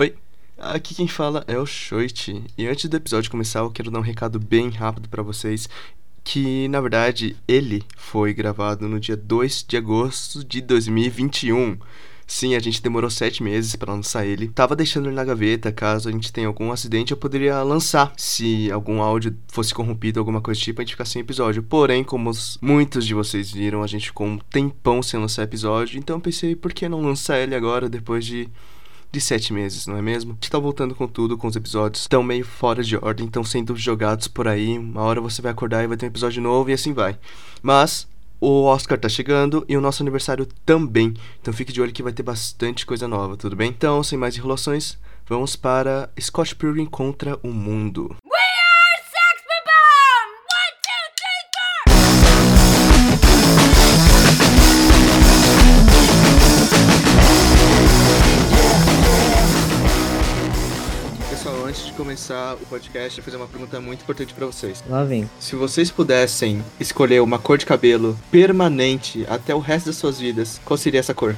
Oi, aqui quem fala é o Shoit. E antes do episódio começar, eu quero dar um recado bem rápido para vocês. Que na verdade ele foi gravado no dia 2 de agosto de 2021. Sim, a gente demorou sete meses para lançar ele. Tava deixando ele na gaveta, caso a gente tenha algum acidente, eu poderia lançar. Se algum áudio fosse corrompido, alguma coisa do tipo, a gente ficar sem episódio. Porém, como muitos de vocês viram, a gente ficou um tempão sem lançar episódio, então eu pensei, por que não lançar ele agora, depois de de sete meses, não é mesmo? A gente tá voltando com tudo, com os episódios estão meio fora de ordem, estão sendo jogados por aí. Uma hora você vai acordar e vai ter um episódio novo e assim vai. Mas o Oscar tá chegando e o nosso aniversário também. Então fique de olho que vai ter bastante coisa nova, tudo bem? Então, sem mais enrolações, vamos para Scott Pilgrim contra o Mundo. Começar o podcast, eu fazer uma pergunta muito importante para vocês. Lá vem. Se vocês pudessem escolher uma cor de cabelo permanente até o resto das suas vidas, qual seria essa cor?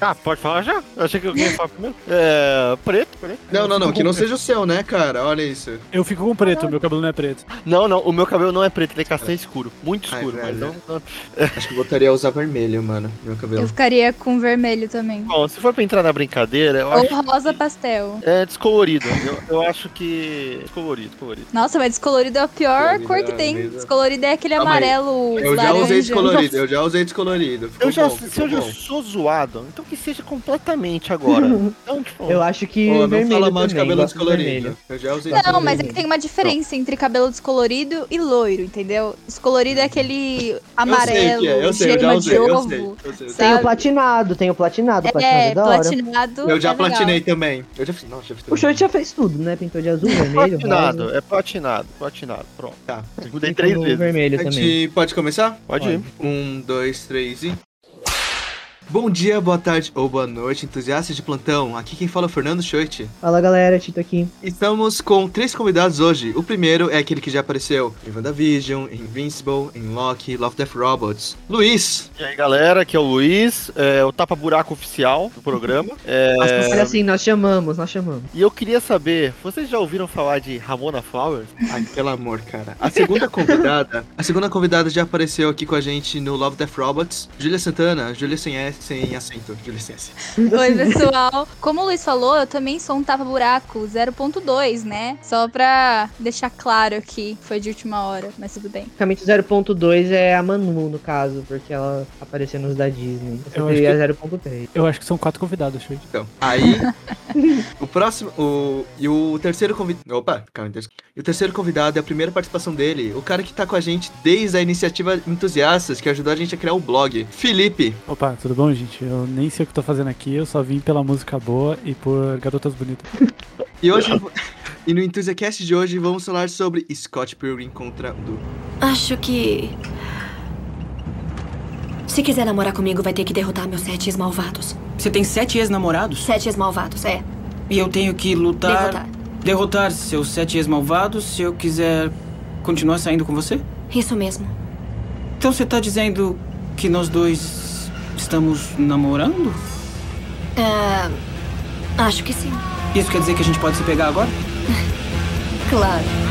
Ah, pode falar já? Eu achei que eu ia falar primeiro. É. Preto, preto. Não, não, não, que não seja o seu, né, cara? Olha isso. Eu fico com preto, meu cabelo não é preto. Não, não, o meu cabelo não é preto, ele é castanho escuro. Muito escuro, Ai, mas não, não. Acho que eu voltaria a usar vermelho, mano, meu cabelo. Eu ficaria com vermelho também. Bom, se for pra entrar na brincadeira, eu Ou acho... rosa pastel. É descolorido. Eu, eu acho que. Descolorido, descolorido. Nossa, mas descolorido é a pior cor que tem. Mesmo. Descolorido é aquele amarelo. Eu já usei descolorido, eu já usei descolorido. eu já, bom, se eu já sou zoado, então que seja completamente agora. então, tipo, eu acho que. Pô, vermelho não fala mal de cabelo descolorido. Eu já usei Não, mas é que tem uma diferença entre cabelo descolorido e loiro, entendeu? Descolorido é aquele amarelo, eu sei que é. eu sei, eu já usei, eu sei, eu sei, Tem o platinado, tem o platinado, platinado é, é da hora. platinado. Eu já é platinei também. Eu já fiz, não, já fiz o Short já fez tudo, né? Pintou de azul, vermelho. Platinado, rosa. é platinado, platinado. Pronto. Tá. Mudei três vezes. Vermelho a gente também. pode começar? Pode, pode ir. Um, dois, três e. Bom dia, boa tarde ou boa noite, entusiastas de plantão. Aqui quem fala é o Fernando Schoit. Fala galera, Tito aqui. Estamos com três convidados hoje. O primeiro é aquele que já apareceu em WandaVision, em Invincible, em Loki, Love Death Robots. Luiz. E aí galera, aqui é o Luiz, é o tapa-buraco oficial do programa. É... Mas, assim, nós chamamos, nós chamamos. E eu queria saber, vocês já ouviram falar de Ramona Flowers? Ai, pelo amor, cara. A segunda convidada, a segunda convidada já apareceu aqui com a gente no Love Death Robots. Júlia Santana, Júlia sem S sem acento, de licença. Oi, pessoal. Como o Luiz falou, eu também sou um tapa-buraco 0.2, né? Só pra deixar claro aqui, foi de última hora, mas tudo bem. Basicamente, 0.2 é a Manu, no caso, porque ela apareceu nos da Disney. Eu seria que... 0.3. Eu acho que são quatro convidados, Shoot. Então, aí, o próximo, o, e o terceiro convidado, opa, calma, e o terceiro convidado é a primeira participação dele, o cara que tá com a gente desde a iniciativa Entusiastas, que ajudou a gente a criar o blog, Felipe. Opa, tudo bom? Bom, gente? Eu nem sei o que tô fazendo aqui, eu só vim pela música boa e por garotas bonitas. e hoje, e no Enthusiast de hoje, vamos falar sobre Scott Pilgrim contra Du. Acho que... Se quiser namorar comigo, vai ter que derrotar meus sete ex-malvados. Você tem sete ex-namorados? Sete ex-malvados, é. E eu tenho que lutar... Derrotar. Derrotar seus sete ex-malvados se eu quiser continuar saindo com você? Isso mesmo. Então você tá dizendo que nós dois Estamos namorando? É. Acho que sim. Isso quer dizer que a gente pode se pegar agora? claro.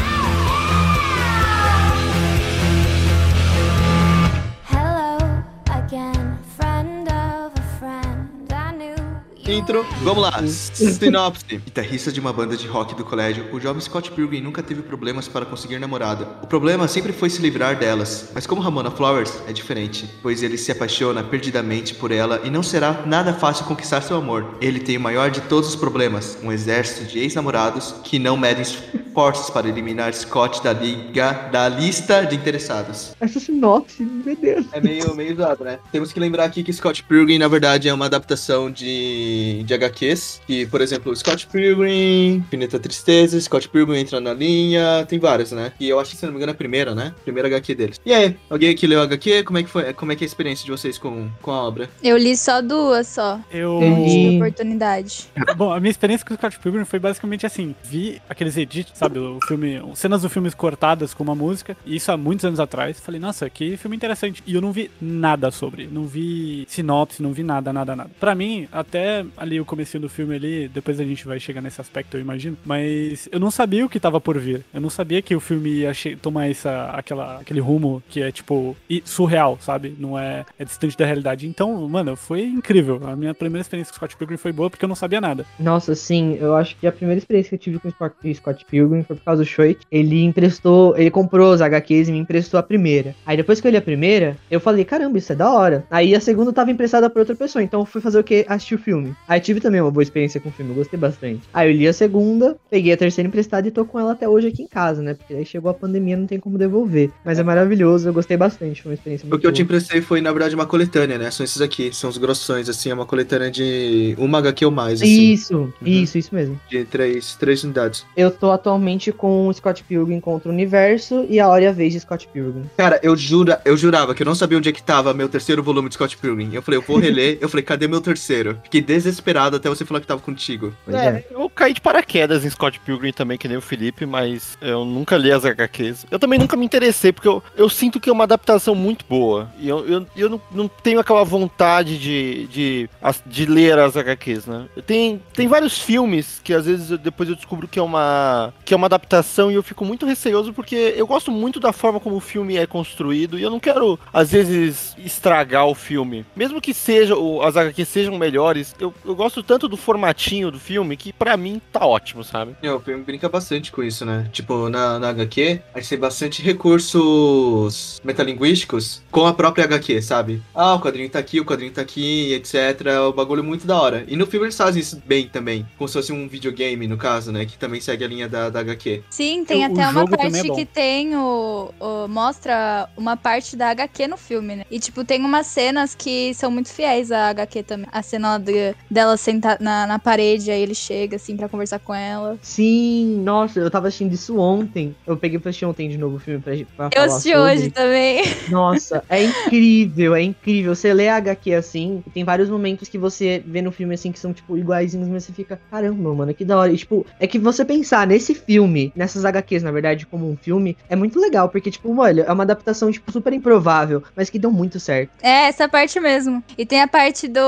Intro, vamos lá. Sinopse. Guitarrista de uma banda de rock do colégio, o jovem Scott Pilgrim nunca teve problemas para conseguir namorada. O problema sempre foi se livrar delas. Mas como Ramona Flowers, é diferente, pois ele se apaixona perdidamente por ela e não será nada fácil conquistar seu amor. Ele tem o maior de todos os problemas, um exército de ex-namorados que não medem esforços para eliminar Scott da liga, da lista de interessados. Essa sinopse, meu Deus. É meio, meio usado, né? Temos que lembrar aqui que Scott Pilgrim, na verdade, é uma adaptação de de, HQs. Que, por exemplo, Scott Pilgrim, Infinita Tristeza, Scott Pilgrim entra na linha, tem vários, né? E eu acho que, se não me engano, é a primeira, né? Primeira HQ deles. E aí, alguém aqui leu a HQ? Como é que foi? Como é que é a experiência de vocês com, com a obra? Eu li só duas só. Eu tive oportunidade. Bom, a minha experiência com o Scott Pilgrim foi basicamente assim: vi aqueles edits, sabe? O filme, cenas do filme cortadas com uma música, e isso há muitos anos atrás. Falei, nossa, que filme interessante interessante. E eu não vi nada sobre. Não vi sinopse, não vi nada, nada, nada. Pra mim, até ali o comecinho do filme ali, depois a gente vai chegar nesse aspecto, eu imagino. Mas eu não sabia o que tava por vir. Eu não sabia que o filme ia tomar essa, aquela, aquele rumo que é, tipo, surreal, sabe? Não é, é distante da realidade. Então, mano, foi incrível. A minha primeira experiência com Scott Pilgrim foi boa porque eu não sabia nada. Nossa, sim, eu acho que a primeira experiência que eu tive com Scott, Scott Pilgrim foi por causa do Shoit. Ele emprestou, ele comprou os HQs e me emprestou a primeira. Aí depois que eu li a primeira, eu falei, caramba, isso é da hora. Aí a segunda tava emprestada por outra pessoa, então eu fui fazer o quê? Assistir o filme. Aí tive também uma boa experiência com o filme, eu gostei bastante. Aí eu li a segunda, peguei a terceira emprestada e tô com ela até hoje aqui em casa, né? Porque aí chegou a pandemia, não tem como devolver. Mas é maravilhoso, eu gostei bastante, foi uma experiência muito O que eu te boa. emprestei foi, na verdade, uma coletânea, né? São esses aqui, são os grossões, assim, é uma coletânea de uma HQ ou mais, assim. Isso, isso, isso mesmo. De três, três unidades. Eu tô atualmente com o Scott Pilgrim contra o Universo e a Hora e a Vez de Scott Pilgrim. Cara, eu, jura, eu jurava que eu não sabia onde é que tava meu terceiro volume de Scott Pilgrim. Eu falei, eu vou reler. eu falei, cadê meu terceiro? Fiquei desesperado até você falar que tava contigo. Pois é. Eu caí de paraquedas em Scott Pilgrim também, que nem o Felipe, mas eu nunca li as HQs. Eu também nunca me interessei, porque eu, eu sinto que é uma adaptação muito boa. E eu, eu, eu não, não tenho aquela vontade de, de, de ler as HQs, né? Tem, tem vários filmes que às vezes eu- depois eu descubro que é, uma, que é uma adaptação e eu fico muito receoso porque eu gosto muito da forma como o filme é construído e eu não quero, às vezes, estragar o filme. Mesmo que seja, as HQs sejam melhores, eu, eu gosto tanto do formatinho do filme que pra mim tá ótimo, sabe? É, o filme brinca bastante com isso, né? Tipo, na, na HQ, a gente tem bastante recursos metalinguísticos com a própria HQ, sabe? Ah, o quadrinho tá aqui, o quadrinho tá aqui, etc. É um bagulho muito da hora. E no filme eles fazem isso bem também. Como se fosse um videogame, no caso, né? Que também segue a linha da, da HQ. Sim, tem O- o até uma jogo também parte é que tem o, o- Mostra uma parte da HQ no filme, né? E, tipo, tem umas cenas que são muito fiéis à HQ também. A cena lá de- dela sentar na, na parede, aí ele chega, assim, pra conversar com ela. Sim, nossa, eu tava assistindo isso ontem. Eu peguei pra assistir ontem de novo o filme pra, pra Eu assisti sobre. hoje também. Nossa, é incrível, é incrível. Você lê a HQ assim, e tem vários momentos que você vê no filme assim que são, tipo, iguaizinhos, mas você fica, caramba, mano, que da hora. E, tipo, é que você pensar nesse filme, nessas HQs, na verdade, como um filme, é muito legal, porque, tipo, olha, é uma adaptação, tipo, super improvável, mas que deu muito certo. É, essa parte mesmo. E tem a parte do.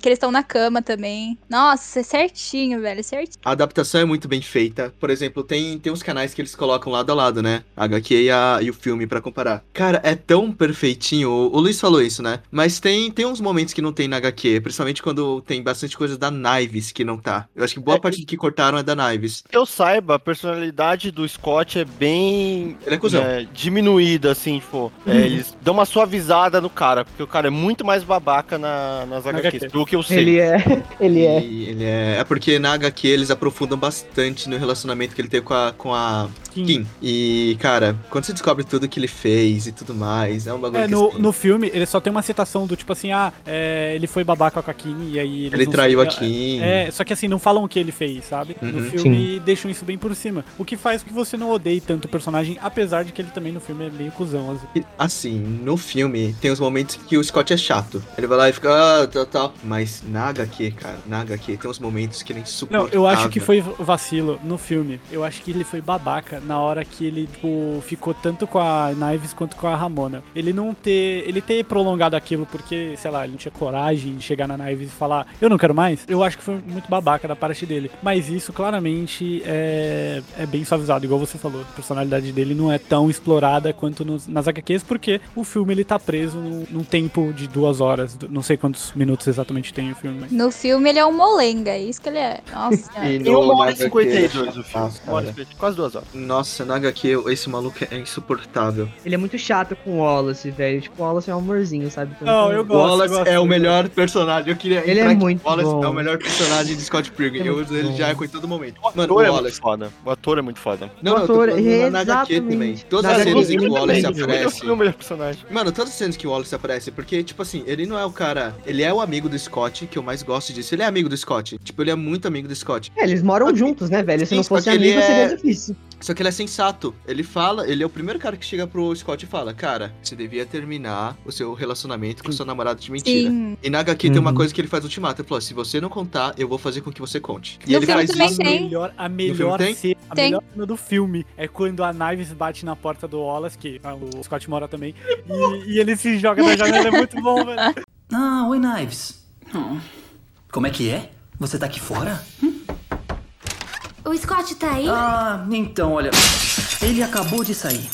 que eles estão na cama também. Nossa, é certinho, velho, certinho. A adaptação é muito bem feita. Por exemplo, tem, tem uns canais que eles colocam lado a lado, né? A HQ e, a, e o filme pra comparar. Cara, é tão perfeitinho. O, o Luiz falou isso, né? Mas tem, tem uns momentos que não tem na HQ. Principalmente quando tem bastante coisa da Knives que não tá. Eu acho que boa É, parte do que cortaram é da Knives. Que eu saiba, a personalidade do Scott é bem Ele é cuzão. é, diminuída, assim, tipo. é, eles dão uma suavizada no cara, porque o cara é muito mais babaca na, nas HQs, HQ. do que eu sei. Ele é. Ele é. E ele é. É porque na HQ eles aprofundam bastante no relacionamento que ele teve com a, com a Kim. Kim. E, cara, quando você descobre tudo que ele fez e tudo mais, é um bagulho É, que no, assim, no filme, ele só tem uma citação do tipo assim, ah, é, ele foi babaca com a Kim e aí... ele traiu se- a Kim. É, só que assim, não falam o que ele fez, sabe? No Uhum. filme deixam isso bem por cima. O que faz com que você não odeie tanto o personagem, apesar de que ele também no filme é meio cuzão. Assim. E, Assim, no filme tem os momentos que o Scott é chato. Ele vai lá e fica, ah, tal, tal. Mas na HQ, cara, na HQ tem uns momentos que ele é Não, eu acho que foi vacilo no filme. Eu acho que ele foi babaca na hora que ele, tipo, ficou tanto com a Knives quanto com a Ramona. Ele não ter. Ele ter prolongado aquilo porque, sei lá, ele não tinha coragem de chegar na Knives e falar, eu não quero mais. Eu acho que foi muito babaca da parte dele. Mas isso claramente é, é bem suavizado, igual você falou. A personalidade dele não é tão explorada quanto nos- nas HQs, porque o filme ele tá preso num, num tempo de duas horas. Não sei quantos minutos exatamente tem o filme, mas. No filme ele é um molenga, é isso que ele é. Nossa. E Tem uma no hora e HQ 52 o filme. Nossa, Uma hora e cara. 50, quase duas horas. Nossa, na HQ esse maluco é insuportável. Ele é muito chato com o Wallace, velho. Tipo, o Wallace é um amorzinho, sabe? Não, eu O gosto. Wallace eu gosto, é eu o melhor personagem. Eu queria Ele é muito O Wallace bom. é o melhor personagem de Scott Pilgrim. É Eu uso ele já com todo momento. O Mano, o ator é muito Wallace. foda. O ator é muito foda. Não, O não, eu tô ator, falando na HQ exatamente. também. Todas Na as cenas em que o Wallace também, aparece. Ele é o melhor personagem. Mano, todas as cenas que o Wallace aparece, porque, tipo assim, ele não é o cara. Ele é o amigo do Scott, que eu mais gosto disso. Ele é amigo do Scott. Tipo, ele é muito amigo do Scott. É, eles moram Só que- juntos, né, velho? Se Sim, não só fosse amigo, é- seria difícil. Só que ele é sensato. Ele fala, ele é o primeiro cara que chega pro Scott e fala: Cara, você devia terminar o seu relacionamento com o seu namorado de mentira. Sim. E na HQ tem uma Uhum. coisa que ele faz ultimato. Ele falou: Se você não contar, eu vou fazer com que você conte. E No ele faz isso. tem. A melhor, a filme melhor tem? cena, a Tem. melhor cena do filme é quando a Knives bate na porta do Wallace, que ah, o Scott mora também, e, e ele se joga da janela, é muito bom, velho. Ah, oi, Knives. Hum. Como é que é? Você tá aqui fora? O Scott tá aí? Ah, então, olha. Ele acabou de sair.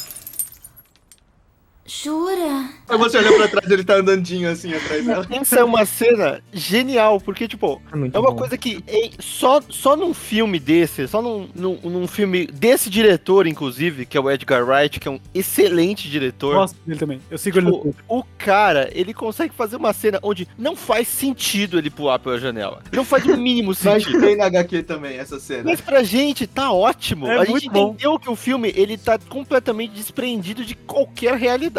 Jura? Aí você olha pra trás, ele tá andandinho assim atrás dela. Essa é uma cena genial, porque, tipo, É muito é uma bom. coisa que é, só, só num filme desse, só num, num, num filme desse diretor, inclusive, que é o Edgar Wright, que é um excelente diretor. Gosto dele também. Eu sigo ele Tipo, Twitter. o cara, ele consegue fazer uma cena onde não faz sentido ele pular pela janela. Não faz o mínimo Mas sentido. tem na HQ também essa cena. Mas pra gente tá ótimo. É a gente muito bom. entendeu que o filme ele tá completamente desprendido de qualquer realidade.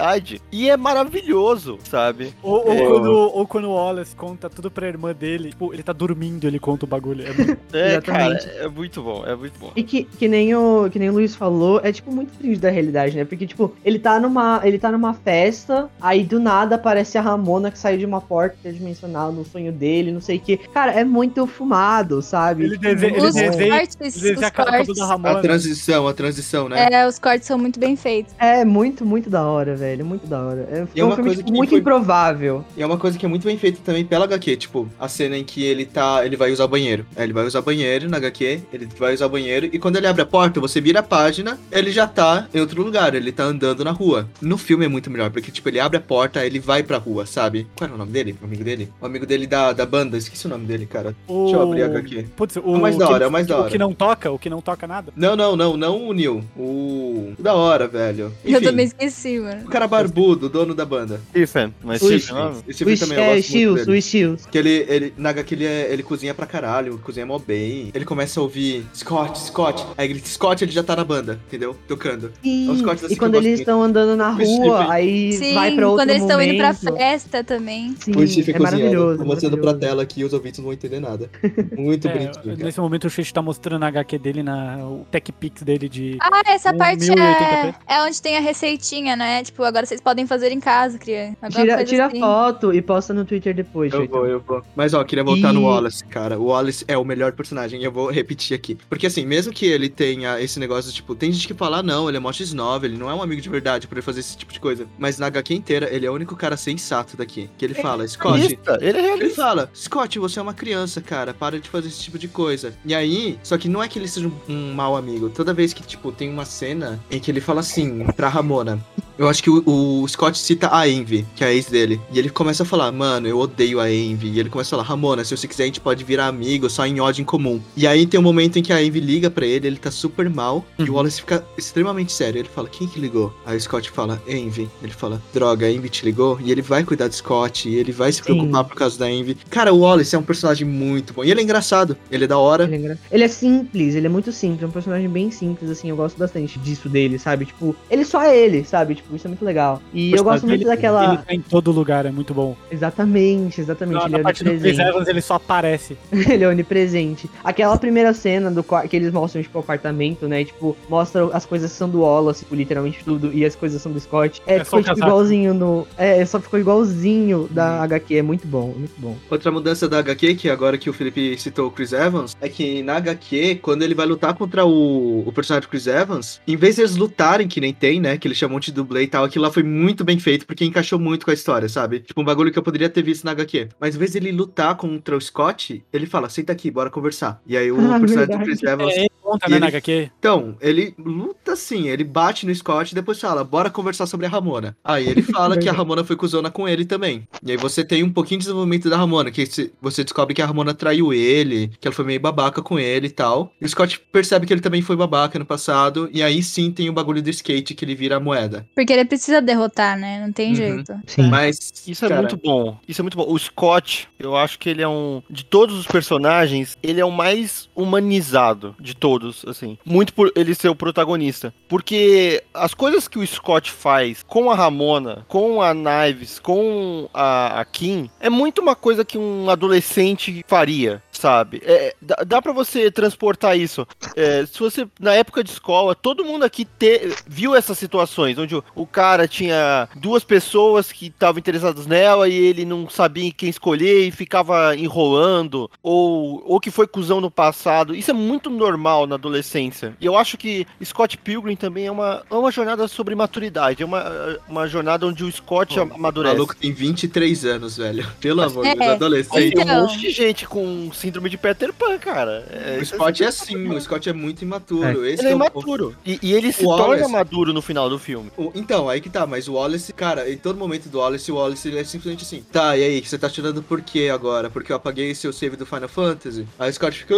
E é maravilhoso, sabe? Ou, ou É. quando, ou quando o Wallace conta tudo pra irmã dele, tipo, ele tá dormindo, ele conta o bagulho. É muito- É, cara, Exatamente. é muito bom, é muito bom. E que, que, nem o, que nem o Luiz falou, é tipo muito fringe da realidade, né? Porque, tipo, ele tá numa. Ele tá numa festa, aí do nada aparece a Ramona que saiu de uma porta interdimensional no sonho dele, não sei o que. Cara, é muito fumado, sabe? Ele Tipo, desenha- Os ele desenha- cortes, Ele os desenha a da A Ramona. transição, a transição, né? É, os cortes são muito bem feitos. É muito, muito da hora, velho. Muito da hora. É, é é um uma filme coisa tipo, muito foi- improvável. E é uma coisa que é muito bem feita também pela HQ, tipo, a cena em que ele tá. Ele vai usar o banheiro. É, ele vai usar o banheiro na HQ, ele vai usar o banheiro, e quando ele abre a porta, você vira a página, ele já tá em outro lugar, ele tá andando na rua. No filme é muito melhor, porque, tipo, ele abre a porta, ele vai pra rua, sabe? Qual era o nome dele? O amigo dele? O amigo dele da, da banda, esqueci o nome dele, cara. Deixa eu abrir a HQ. Putz, o, É o mais da que- hora, é o mais da O hora. que não toca, o que não toca nada. Não, não, não, não o Neil. O. o da hora, velho. Eu também Enfim, esqueci, mano. O cara barbudo, o dono da banda. Stephen, mas O Stephen, Stephen. O filme também eu é, gosto muito Shields, dele. o Shields. Que ele, ele na HQ ele, é- ele cozinha pra caralho, cozinha mó bem. Ele começa a ouvir Scott, Scott. Aí ele Scott, ele já tá na banda, entendeu? Tocando. Sim, os cortes assim e eu quando eles muito. estão andando na O rua, Stephen. aí Sim, vai pra outro quando eles estão indo pra festa também. Sim, o Steve é cozinhando. maravilhoso. Tô mostrando pra tela aqui, os ouvintes não vão entender nada. Muito É, bonitinho, cara. nesse momento o Xixi tá mostrando a HQ dele, na, o Tech Pix dele de. Ah, essa Um parte 1080p. é, é onde tem a receitinha, né? Tipo, agora vocês podem fazer em casa, criança. Alguma Tira, tira assim. foto e posta no Twitter depois, Eu vou, eu vou. Mas ó, queria voltar no E- Wallace, cara. O Wallace é o melhor personagem, e eu vou repetir aqui. Porque assim, mesmo que ele tenha esse negócio, tipo, tem gente que fala, ah, não, ele é mó X9, ele não é um amigo de verdade pra ele fazer esse tipo de coisa. Mas na HQ inteira, ele é o único cara sensato daqui. Que ele fala, Scott, Realista, Ele é Ele realista. fala, Scott, você é uma criança, cara, para de fazer esse tipo de coisa. E aí, só que não é que ele seja um, um mau amigo. Toda vez que, tipo, tem uma cena em que ele fala assim pra Ramona. Eu acho que o, o Scott cita a Envy, que é a ex dele. E ele começa a falar, mano, eu odeio a Envy. E ele começa a falar, Ramona, se você quiser, a gente pode virar amigo, só em ódio em comum. E aí tem um momento em que a Envy liga pra ele, ele tá super mal. E o Wallace fica extremamente sério. Ele fala, quem que ligou? Aí o Scott fala, Envy. Ele fala, droga, a Envy te ligou? E ele vai cuidar do Scott, e ele vai se Sim. preocupar por causa da Envy. Cara, o Wallace é um personagem muito bom. E ele é engraçado, ele é da hora. Ele é, engra- ele é simples, ele é muito simples, é um personagem bem simples, assim, eu gosto bastante disso dele, sabe? Tipo, ele só é ele, sabe? Tipo, isso é muito legal. E eu gosto muito Ele- daquela. Ele tá em todo lugar, é muito bom. Exatamente, exatamente. Na, ele na é parte do Chris onipresente. Evans ele só aparece. ele é onipresente. Aquela primeira cena do que eles mostram, tipo, o apartamento, né? Tipo, mostra as coisas que são do Wallace, tipo, literalmente tudo, e as coisas são do Scott. É, É ficou tipo, igualzinho no. É, só ficou igualzinho da HQ. É muito bom, é muito bom. Outra mudança da HQ, que agora que o Felipe citou o Chris Evans, é que na HQ, quando ele vai lutar contra o, o personagem do Chris Evans, em vez de eles lutarem, que nem tem, né? Que ele chamou de dublê e tal, aquilo lá foi muito bem feito, porque encaixou muito com a história, sabe? Tipo, um bagulho que eu poderia ter visto na HQ. Mas em vez dele lutar contra o Scott, ele fala, senta aqui, bora conversar. E aí o Ah, personagem verdade. do Chris Evans. É, ele conta, E né, ele- na HQ. Então, ele luta assim, ele bate no Scott e depois fala, bora conversar sobre a Ramona. Aí ele fala que a Ramona foi cuzona com ele também. E aí você tem um pouquinho de desenvolvimento da Ramona, que você descobre que a Ramona traiu ele, que ela foi meio babaca com ele e tal. E o Scott percebe que ele também foi babaca no passado, e aí sim tem o bagulho do skate que ele vira a moeda. Porque ele precisa derrotar, né? Não tem Uhum. jeito. Sim. Mas Isso é cara, muito bom. Isso é muito bom. O Scott, eu acho que ele é um. De todos os personagens, ele é o mais humanizado de todos. Todos, assim. Muito por ele ser o protagonista. Porque as coisas que o Scott faz com a Ramona, com a Knives, com a, a Kim, é muito uma coisa que um adolescente faria sabe? É, dá, dá para você transportar isso. É, se você, na época de escola, todo mundo aqui te, viu essas situações, onde o, o cara tinha duas pessoas que estavam interessadas nela e ele não sabia quem escolher e ficava enrolando, ou, ou que foi cuzão no passado. Isso é muito normal na adolescência. E eu acho que Scott Pilgrim também é uma, é uma jornada sobre maturidade, é uma, uma jornada onde o Scott Pô, amadurece. O maluco tem 23 anos, velho. Pelo amor de É, Deus, adolescente. Tem um Então. monte de gente com síndrome de Peter Pan, cara. É, O isso Scott é assim, o Scott é muito imaturo. Esse Ele é o- imaturo. E, e ele se o torna Wallace- maduro no final do filme. o- Então, aí que tá, mas o Wallace, cara, em todo momento do Wallace, o Wallace ele é simplesmente assim. Tá, e aí, você tá tirando por quê agora? Porque eu apaguei seu save do Final Fantasy? Aí o Scott fica.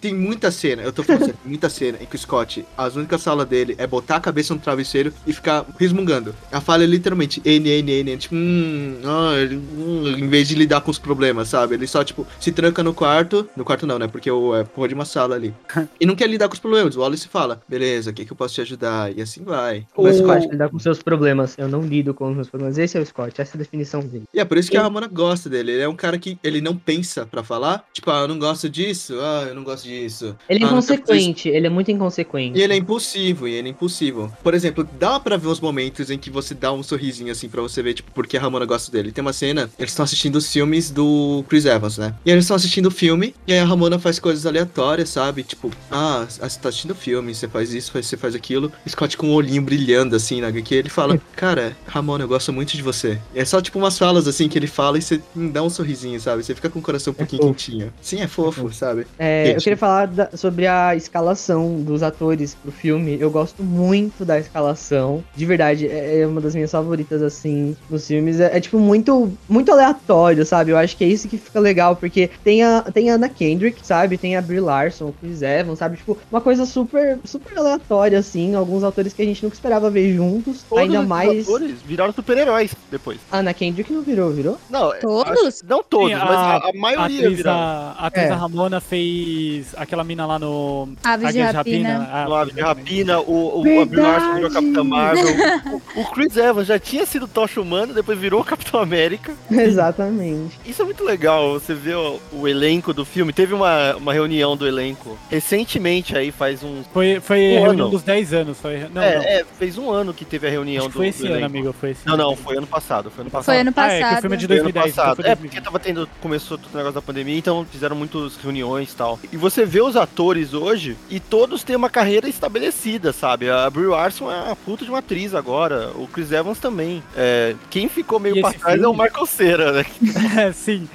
Tem muita cena, eu tô falando sério, muita cena em que o Scott, as únicas salas dele é botar a cabeça no travesseiro e ficar resmungando. A fala é literalmente N, N, N, tipo, hum, ah, ele- hum, em vez de lidar com os problemas, sabe? Ele só, tipo, se tranca no quarto. No quarto não, né? Porque o, é porra de uma sala ali. e não quer lidar com os problemas. O Wallace fala, beleza, o que, que eu posso te ajudar? E assim vai. O Scott lidar com seus problemas. Eu não lido com os meus problemas. Esse é o Scott, essa é a definição dele. E é por isso que a Ramona gosta dele. Ele é um cara que ele não pensa pra falar. Tipo, ah, eu não gosto disso. Ah, eu não gosto disso. Ele Ah, não. Inconsequente, ele é muito inconsequente. E ele é impulsivo, e ele é impulsivo. Por exemplo, dá pra ver os momentos em que você dá um sorrisinho assim pra você ver, tipo, porque a Ramona gosta dele. Tem uma cena, eles estão assistindo os filmes do Chris Evans, né? E eles estão assistindo o filme, e aí a Ramona faz coisas aleatórias, sabe? Tipo, ah, você tá assistindo o filme, você faz isso, você faz aquilo. Scott com o olhinho brilhando assim na HQ, ele fala, cara, Ramona, eu gosto muito de você. E é só tipo umas falas assim que ele fala e você dá um sorrisinho, sabe? Você fica com o coração um pouquinho fofo. quentinho. Sim, é fofo, sabe? É, eu queria falar da- sobre a escalação dos atores pro filme. Eu gosto muito da escalação. De verdade, é, é uma das minhas favoritas, assim, nos filmes. É, é, tipo, muito, muito aleatório, sabe? Eu acho que é isso que fica legal, porque tem a, tem a Anna Kendrick, sabe? Tem a Brie Larson, o Chris Evans, sabe? Tipo, uma coisa super, super aleatória, assim. Alguns autores que a gente nunca esperava ver juntos. Todos ainda os mais. atores viraram super-heróis depois. A Anna Kendrick não virou, virou? Não, é, Todos? acho- não todos, Sim, mas a, a A maioria atriz, viraram. a, a atriz É. Ramona fez aquela mina lá no Aves de Rapina. Ah, No Ave de. Rapina, o, o Larson virou Verdade. Capitã Marvel. o, o Chris Evans já tinha sido Tocha Humana, depois virou o Capitão América. Exatamente. Isso é muito legal, você vê o, o elenco do filme. Teve uma, uma reunião do elenco recentemente aí, faz uns. Foi, foi Um a reunião ano. dos 10 anos. Foi, não, é, não. é, fez um ano que teve a reunião Acho do, foi do esse ano, elenco. amigo. Foi esse Não, ano. não, foi ano passado. Foi ano passado. Foi ano Ah, é, que passado. o filme é de Foi ano 2010. então passado. foi É, 2020. porque tava tendo. Começou todo o negócio da pandemia, então fizeram muitas reuniões e tal. E você vê os atores hoje e todos têm uma carreira estabelecida, sabe? A Brie Larson é uma puta de uma atriz agora. O Chris Evans também. É, quem ficou meio E pra trás é o filme? Michael Cera, né? É, sim.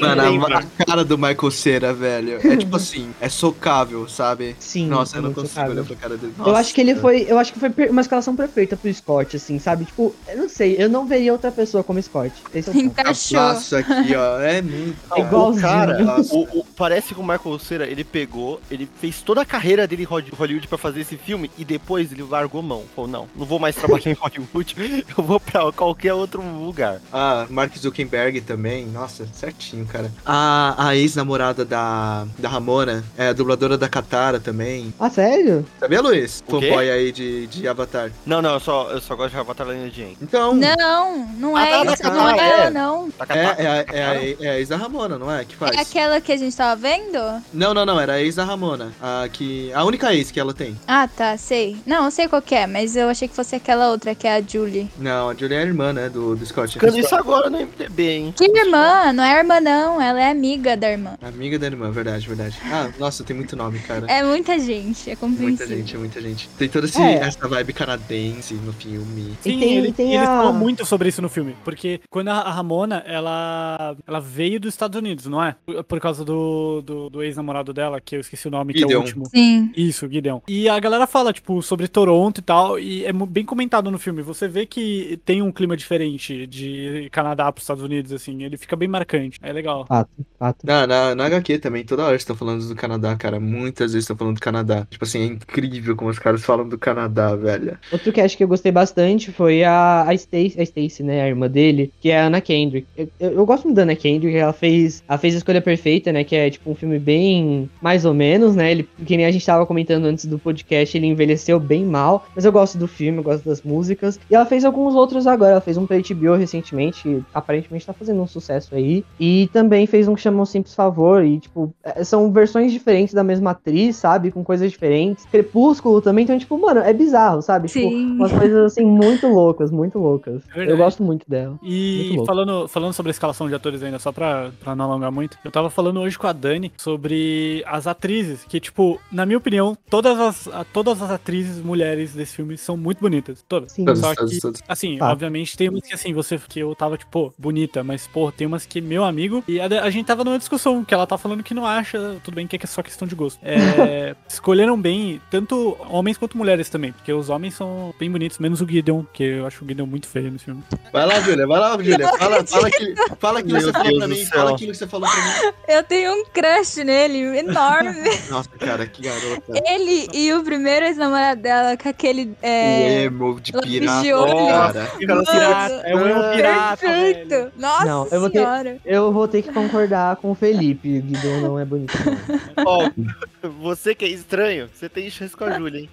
Mano, a, a cara do Michael Cera, velho. É tipo assim, é socável, sabe? Sim. Nossa, eu não consigo socável. olhar pra cara dele. eu Nossa, acho que ele foi. Eu acho que foi uma escalação perfeita pro Scott, assim, sabe? Tipo, eu não sei, eu não veria outra pessoa como Scott. Esse é o. Encaixou. Aqui, ó. É muito. É igualzinho. O cara, o- o- parece que o Michael Cera, ele pegou, ele fez toda a carreira dele em Hol- Hollywood pra fazer esse filme e depois ele largou mão. Falou, não, não vou mais trabalhar em Hollywood, eu vou pra qualquer outro lugar. Ah, Mark Zuckerberg também. Nossa, certinho, cara. A, a ex-namorada da, da Ramona é a dubladora da Katara também. Ah, sério? Sabia, Luiz? Fanboy aí de, de Avatar. Não, não, eu só, eu só gosto de Avatar Lenda de Aang. Então. Não, não é Ah, tá, isso. tá, Não tá, é ela, não. É, é, a- é, a- é a ex da Ramona, não é? Que faz? É aquela que a gente tava vendo? Não, não, não. Era a ex da Ramona. A, que, a única ex que ela tem. Ah, tá, sei. Não, eu sei qual que é, mas eu achei que fosse aquela outra, que é a Julie. Não, a Julia é a irmã, né? Do, do Scott. Ficando isso agora no MDB, hein? Que irmã? Não é irmã, não. Ela é amiga da irmã. Amiga da irmã, verdade, verdade. Ah, nossa, tem muito nome, cara. É muita gente, é Muita compreensível. gente, é muita gente. Tem toda esse- É. essa vibe canadense no filme. Sim, E tem- ele, tem eles a- falam muito sobre isso no filme. Porque quando a Ramona, ela, ela veio dos Estados Unidos, não é? Por, por causa do, do, do ex-namorado dela, que eu esqueci o nome, que é Gideon. o último. Sim. Isso, Gideon. E a galera fala, tipo, sobre Toronto e tal, e é bem comentado no filme. Você vê que tem um clima diferente de Canadá pros Estados Unidos, assim, ele fica bem marcante. É legal. Fato, fato. Na, na, na HQ também, toda hora estão falando do Canadá, cara. Muitas vezes estão falando do Canadá. Tipo assim, é incrível como os caras falam do Canadá, velho. Outro cast que eu gostei bastante foi a, a Stacy, a Stacy, né, a irmã dele, que é a Anna Kendrick. Eu, eu, eu gosto muito da Anna Kendrick, ela fez, ela fez a escolha perfeita, né, que é tipo um filme bem mais ou menos, né? Ele, que nem a gente tava comentando antes do podcast, ele envelheceu bem mal. Mas eu gosto do filme, eu gosto das músicas. E ela fez alguns outros agora. Ela fez um pra HBO recentemente, que aparentemente tá fazendo um sucesso aí. E também fez um que chama Um Simples Favor. E, tipo, é- são versões diferentes da mesma atriz, sabe? Com coisas diferentes. Crepúsculo também. Então, tipo, mano, é bizarro, sabe? Tipo, Sim. umas coisas assim muito loucas, muito loucas. Verdade. Eu gosto muito dela. Muito E louco. falando, falando sobre a escalação de atores ainda, só pra, pra não alongar muito, eu tava falando hoje com a Dani sobre as atrizes, que, tipo, na minha opinião, todas as, todas as atrizes mulheres desse filme são muito bonitas. Todas. Sim. Todas, Só todas, que, assim, Tá. obviamente tem umas que, assim, você, que eu tava, tipo, pô, bonita, mas, pô, tem umas que meu amigo, e a, a gente tava numa discussão, que ela tá falando que não acha, tudo bem que é só questão de gosto. É, escolheram bem, tanto homens quanto mulheres também, porque os homens são bem bonitos, menos o Gideon, que eu acho o Gideon muito feio nesse filme. Vai lá, Júlia, vai lá, Júlia. Fala, fala, aquilo, fala aquilo que você falou pra mim. Fala aquilo que você falou pra mim. Eu tenho um crush nele, enorme. Nossa, cara, que garota. Ele e o primeiro ex-namorado dela com aquele. O É... emo de lápis de pirata, olho. cara. Pirata, é um emo pirata, velho. Perfeito! Nossa Não, eu vou ter- senhora! Eu vou ter que concordar com o Felipe. Guido não é bonito. Ó, você que é estranho, você tem chance com a Júlia, hein?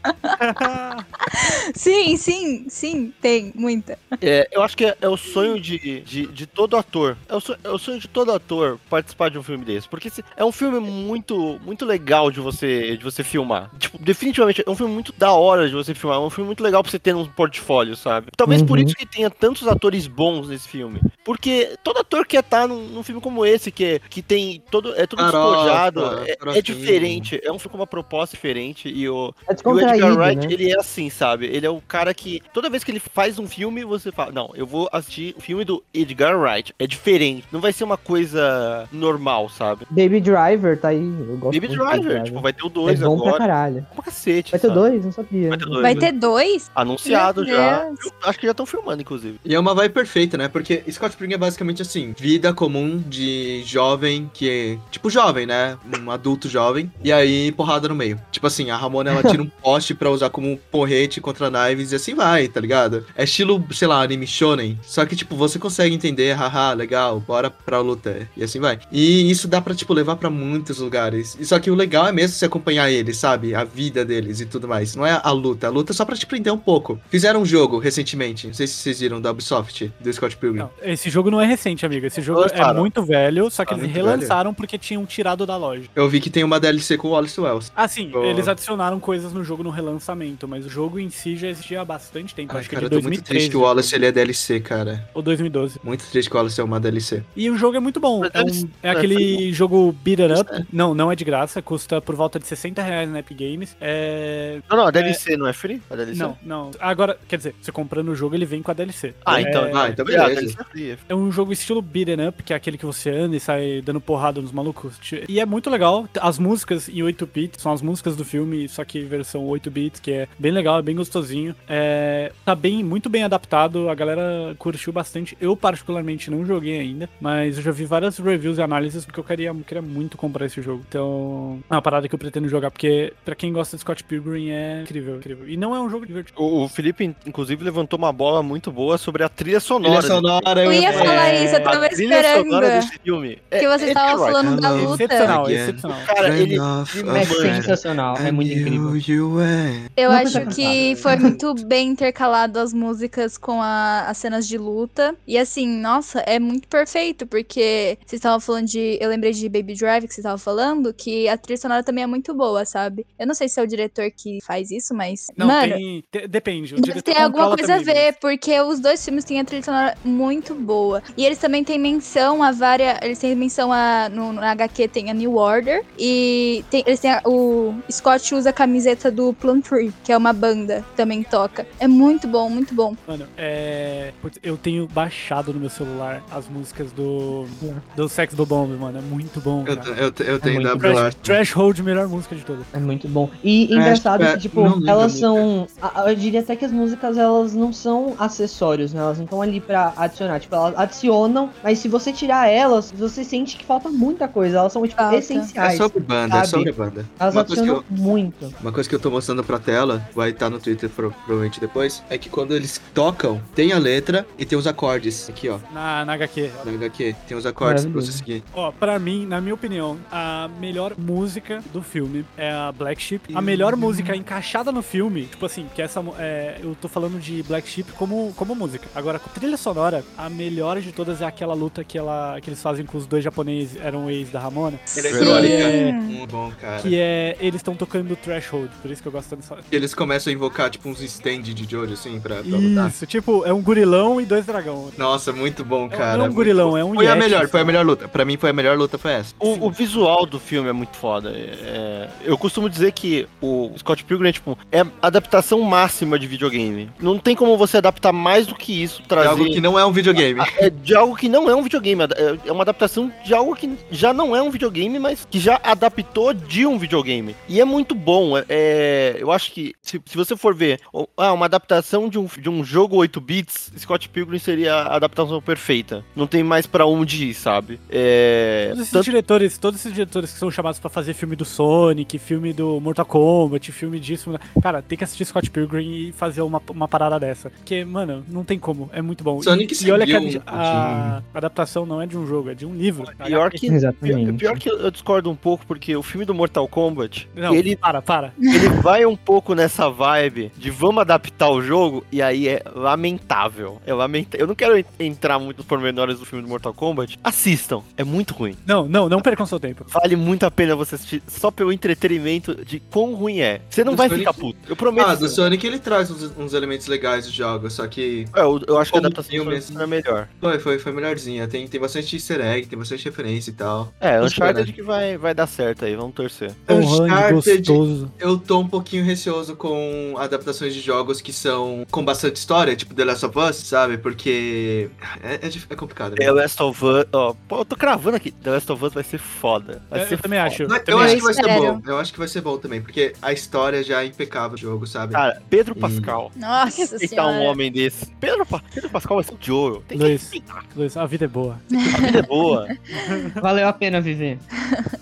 Sim, sim, sim, tem muita. É, eu acho que é, é o sonho de, de, de todo ator. É o, sonho, é o sonho de todo ator participar de um filme desse. Porque é um filme muito, muito legal de você, de você filmar. Tipo, definitivamente, é um filme muito da hora de você filmar. É um filme muito legal pra você ter um portfólio, sabe? Talvez por Uhum. isso que tenha tantos atores bons nesse filme. Porque todo ator quer estar num, num filme como esse, que, que tem todo. É tudo despojado. É, é diferente. É um filme com uma proposta diferente. E o, É e o Edgar Wright, né? ele é assim, sabe? Ele é o cara que, toda vez que ele faz um filme, você fala, não, eu vou assistir o filme do Edgar Wright. É diferente. Não vai ser uma coisa normal, sabe? Baby Driver tá aí. Eu gosto Baby muito tipo, vai ter o É 2 bom pra agora. caralho. Pra cacete, Vai ter sabe? dois? Não sabia. Vai ter dois. Vai né? ter dois? Anunciado Meu já. Eu acho que já estão filmando, inclusive. E é uma vibe perfeita, né? Porque Scott Pilgrim é basicamente assim, vida comum de jovem que é, tipo jovem, né? Um adulto jovem, e aí porrada no meio. Tipo assim, a Ramona ela tira um poste pra usar como porrete contra Knives e assim vai, tá ligado? É estilo, sei lá, anime shonen, só que tipo, você consegue entender, haha, legal, bora pra luta, e assim vai. E isso dá pra, tipo, levar pra muitos lugares. E só que o legal é mesmo você acompanhar eles, sabe? A vida deles e tudo mais. Não é a luta, a luta é só pra te prender um pouco. Fizeram um jogo recentemente, não sei se vocês viram, da Ubisoft, do Scott Pilgrim. Não, esse jogo não é recente, amigo. Esse jogo é muito velho, só que Ah, eles muito relançaram porque tinham tirado da loja. Eu vi que tem uma DLC com o Wallace Wells. Ah, sim, Oh. eles adicionaram coisas no jogo no relançamento, mas o jogo em si já existia há bastante tempo. Ai, acho que cara, é eu de tô muito 2013. triste que o Wallace ele é DLC, cara. Ou 2012. Muito triste que o Wallace é uma DLC. E o jogo é muito bom. Mas É, um- é aquele jogo beat it up. É. Não, não é de graça. Custa por volta de 60 reais na Epic Games. É. Não, não, a DLC não é free? A DLC? Não, não. Agora, quer dizer, você comprando o jogo, ele vem com a DLC. Ah, É- então. Ah, então Ah, beleza. a DLC é free. É um jogo estilo beat'em up, que é aquele que você anda e sai dando porrada nos malucos. E é muito legal. As músicas em 8 bits são as músicas do filme, só que versão 8 bits, que é bem legal, é bem gostosinho. É, tá bem, muito bem adaptado, a galera curtiu bastante. Eu, particularmente, não joguei ainda, mas eu já vi várias reviews e análises porque eu queria, queria muito comprar esse jogo. Então, é uma parada que eu pretendo jogar, porque pra quem gosta de Scott Pilgrim é incrível, incrível. E não é um jogo divertido. O, o Felipe, inclusive, levantou uma bola muito boa sobre a trilha sonora. Trilha sonora, Eu ia falar. falar isso, eu tava a trilha sonora esperando. desse filme. é- Que você é tava Edgar Wright. falando da luta. Excepcional, Again. excepcional. Cara, ele. É sensacional, é muito incrível. Eu Uma acho que foi muito bem intercalado as músicas com a- as cenas de luta. E assim, nossa, é muito perfeito, porque vocês estavam falando de. Eu lembrei de Baby Drive que vocês estavam falando, que a trilha sonora também é muito boa, sabe? Eu não sei se é o diretor que faz isso, mas. Não, mano, tem, de- depende. O Deve diretor ter alguma coisa a também, ver, porque os dois filmes têm a trilha sonora muito boa. E eles também têm menção a várias. Eles têm menção a. No, no HQ tem a New Order. E tem, eles têm a- o. Scott usa a camiseta do Plum Tree, que é uma banda que também toca. É muito bom, muito bom. Mano, é. Eu tenho baixado no meu celular as músicas do. Do Sex do Bomb, mano. É muito bom. Eu, Cara. eu, eu tenho Trash, lá. Threshold, melhor música de todas. É muito bom. E É, engraçado é, que, tipo, não lembro elas são. Eu diria até que as músicas, elas não são acessórios, né? Elas não estão ali pra adicionar. Tipo, elas adicionam, mas se você tirar elas, você sente que falta muita coisa. Elas são, tipo, Falta. É essenciais. sobre banda, é sabe? sobre banda. Elas Uma coisa, que adicionam eu, muito. uma coisa que eu tô mostrando pra tela, vai estar no Twitter pro- provavelmente depois, é que quando eles tocam, tem a letra e tem os acordes. Aqui, ó, Na, na HQ. na HQ. Tem os acordes pra você seguir. Ó, pra mim, na minha opinião, a melhor música música do filme é a Black Sheep. A melhor música encaixada no filme, tipo assim, que essa mu- é, eu tô falando de Black Sheep como, como música. Agora, com trilha sonora, a melhor de todas é aquela luta que, ela, que eles fazem com os dois japoneses, eram ex da Ramona. Eletrônica. É. Bom, cara. Que é. Eles estão tocando Threshold, por isso que eu gosto tanto dessa. Eles começam a invocar, tipo, uns stand de Jojo, assim, pra, pra lutar. Isso, tipo, é um gurilão e dois dragão. Nossa, muito bom, É- cara. não é um bom. é um Foi a Yeti, melhor, foi a melhor luta. Pra mim, foi a melhor luta, foi essa. O, o visual do filme é muito foda. É- eu costumo dizer que o Scott Pilgrim é, tipo, é a adaptação máxima de videogame. Não tem como você adaptar mais do que isso, É trazer... algo que não é um videogame. É de algo que não é um videogame. É é uma adaptação de algo que já não é um videogame, mas que já adaptou de um videogame. E é muito bom. é- é- eu acho que, se, se você for ver ah, uma adaptação de um, de um jogo 8 bits, Scott Pilgrim seria a adaptação perfeita. Não tem mais pra onde ir, sabe? É, Todos esses tanto- diretores, todos esses diretores que são chamados pra fazer filme do Sonic, filme do Mortal Kombat, filme disso, cara, tem que assistir Scott Pilgrim e fazer uma, uma parada dessa. Porque, mano, não tem como, é muito bom. Sonic e, e olha que a, a adaptação não é de um jogo, é de um livro. Pior que, Exatamente. pior que eu discordo um pouco, porque o filme do Mortal Kombat, Não, ele, para, para. ele vai um pouco nessa vibe de vamos adaptar o jogo, e aí é lamentável. É lamentável. Eu não quero en- entrar muito nos pormenores do filme do Mortal Kombat. Assistam, é muito ruim. Não, não, não percam seu tempo. Vale muito a pena você assistir só pelo entretenimento de quão ruim é. Você não Do vai Sonic- ficar puto. Eu prometo. Ah, do você não. Sonic ele traz uns, uns elementos legais do jogo, só que É, eu, eu acho que a adaptação Sonic é melhor. foi, foi, foi melhorzinha. Tem, tem bastante easter egg, tem bastante referência e tal. É, Mas, Uncharted cara, que vai, vai dar certo aí, vamos torcer. Hanks, Uncharted, gostoso. eu tô um pouquinho receoso com adaptações de jogos que são com bastante história, tipo The Last of Us, sabe? Porque é, é, é complicado. Né? The Last of Us, ó, pô, eu tô cravando aqui. The Last of Us vai ser foda. Vai É, ser eu também foda. acho. Eu também acho acho. que vai ser bom. Eu acho que vai ser bom também, porque a história já é impecável do jogo, sabe? Cara, Pedro Hum. Pascal. Nossa Respeitar um senhora. homem desse. Pedro, Pedro Pascal vai ser o Joel. Tem que Luiz. respeitar. Luiz, a vida é boa. A vida é boa. Valeu a pena viver.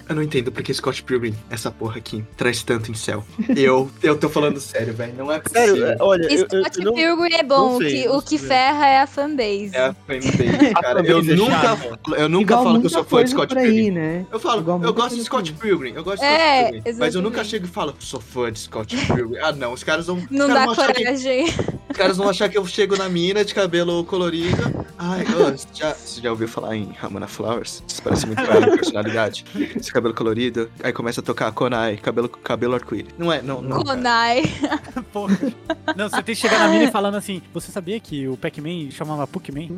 Eu não entendo porque Scott Pilgrim, essa porra aqui, traz tanto em céu. Eu, eu tô falando sério, velho. Não é possível. Sério, olha, eu, eu, Scott eu não... Pilgrim é bom, não o sei, que, o que sei. ferra é a fanbase. É a fanbase, cara. Eu fanbase é nunca, eu nunca Igual falo que eu sou fã de Scott por aí, Pilgrim. né? Eu falo, Igual eu gosto de Scott aí. Pilgrim, eu gosto de É, Scott Pilgrim. Mas eu nunca chego e falo, sou fã de Scott Pilgrim. Ah, não, os caras vão. os Não caras dá vão achar que- coragem. Os caras vão achar que eu chego na mina de cabelo colorido. Ai, ô, você, já, você já ouviu falar em Ramona Flowers? Isso parece muito ela em personalidade. Esse cabelo colorido. Aí começa a tocar Konai, cabelo, cabelo arco-íris. Não é, não, não. cara. Konai. Porra. Não, você tem que chegar na mina e falando assim, você sabia que o Pac-Man chamava Puckman?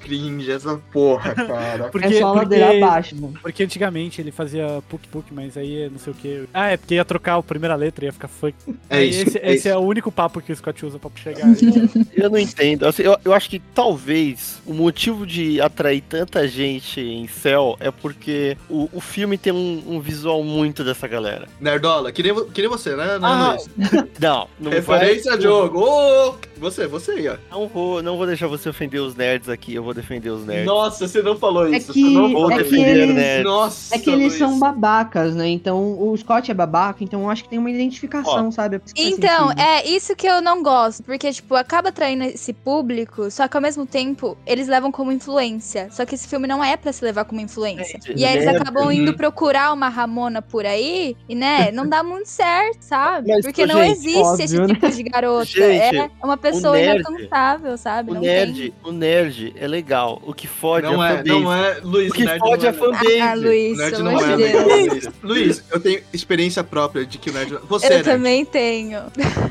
Cringe essa porra, cara. Porque, é só porque, abaixo, mano. porque antigamente ele fazia Puck Puck, mas aí é não sei o que. Ah, é porque ia trocar a primeira letra, ia ficar fuck. É Aí isso. Esse, é esse isso. é o único papo que o Scott usa pra chegar. Eu não entendo. Assim, eu, eu acho que talvez o motivo de atrair tanta gente em Cell é porque o, o filme tem um, um visual muito dessa galera. Nerdola, que nem, vo- que nem você, né, né Ah, Luiz? Não, não Referência vai, a jogo. Ô, você, você aí, ó. Não vou, não vou deixar você ofender os nerds aqui, eu vou defender os nerds. Nossa, você não falou É isso. que- você não vou é que defender, eles- né? Nossa, É que eles Luiz. são babacas, né? Então o Scott é babaca, então eu acho que tem uma identificação, sabe? É que faz Então, é isso que eu não gosto, porque, tipo, acaba atraindo esse público, só que ao mesmo tempo eles levam como influência. Só que esse filme não é pra se levar como influência. É, e aí eles nerd. acabam indo procurar uma Ramona por aí, e né, não dá muito certo, sabe? Mas, porque não gente, existe óbvio, esse né? tipo de garota. Gente, é uma pessoa nerd- inalcançável, sabe? O não nerd, o nerd é legal. O que fode Não é a é, fanbase. não é, Luiz, O que nerd fode não é a fanbase. tem. Ah, Luiz, Nerd não é de legal. Luiz. Luiz, eu tenho experiência própria de que o nerd. Você, Eu nerd. também tenho.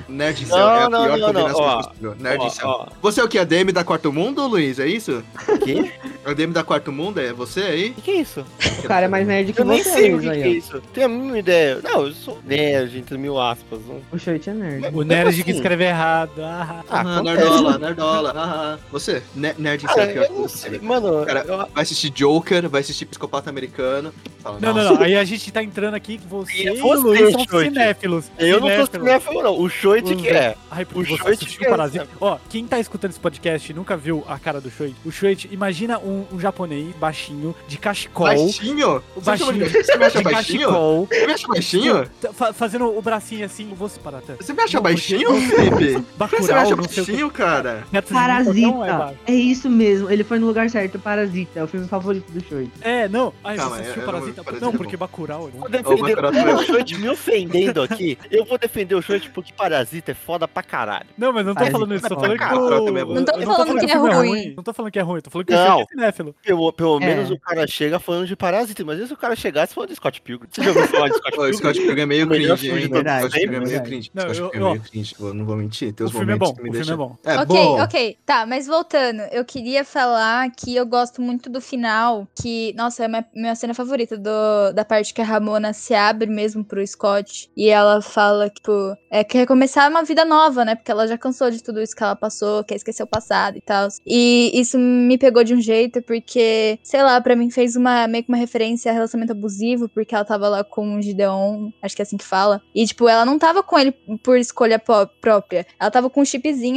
Nerd em céu Não, é a não, pior não, combinação ó, possível. Nerd Ó, em céu. ó, Você é o que? A DM da Quarto Mundo, Luiz? É isso? o quê? A DM da Quarto Mundo é você aí? O que, que é isso? O cara é mais nerd que Eu nem você, sei o que, que é isso. Tenho a mínima ideia. Não, eu sou nerd, entre mil aspas. Não- O Shoit é nerd. o nerd assim? que escreve errado. Ah, Ah, Ah, nerdola, nerdola. Ah, você? Ne- nerd em céu é Cara, a pior possível. Mano, Cara, eu- Vai assistir Joker, vai assistir Psicopata Americano. Fala, Não, não, não. Aí a gente tá entrando aqui que você E o Luiz são cinéfilos. eu não cinéfilos. cinéfilo, não. O Choit Os que é. Ai, O Shoit que é- Parasita. Ó, quem tá escutando esse podcast e nunca viu a cara do Shoit, o Shoit, imagina um, um japonês baixinho, de cachecol. Baixinho? Baixinho. você me acha de baixinho? cachecol. Você me acha baixinho? tá fa- fazendo o bracinho assim, você parata. Você me acha baixinho, Felipe? Bacurau, o que. baixinho, cara? É Parasita. baixo. É isso mesmo. Ele foi no lugar certo. Parasita. É o filme favorito do Shoit. É, não. Ai, Calma, você assistiu eu- eu não Parasita? porque Parasita Não, é porque. Bacurau é. Vou defender o Shoit me ofendendo aqui. Eu vou defender o Shoit porque Parasita é foda pra caralho. Não, mas não tô Parasita falando isso, é tô falando que é bom. Não tô eu falando que é filme ruim. Não tô falando que é ruim, tô falando que o Não. é cinéfilo. Pelo, pelo É. menos o cara chega falando de Parasita, mas se o cara chegasse falando de Scott Pilgrim? Você já ouviu falar de Scott Pilgrim? Scott Pilgrim é meio cringe, hein? os Scott Pilgrim é meio cringe. Não, Scott eu- Pilgrim é meio cringe, não vou mentir. Tem o uns filme é momentos bom, que me o filme deixam... é bom. É ok, bom. ok. Tá, mas voltando, eu queria falar que eu gosto muito do final, que, nossa, é a minha, minha cena favorita do, da parte que a Ramona se abre mesmo pro Scott e ela fala, tipo, é, quer recomeçar uma vida nova, né? Porque ela já cansou de tudo isso que ela passou, quer esquecer o passado e tal. E isso me pegou de um jeito, porque, sei lá, pra mim fez uma meio que uma referência a relacionamento abusivo, porque ela tava lá com o Gideon, acho que é assim que fala. E, tipo, ela não tava com ele por escolha própria. Ela tava com um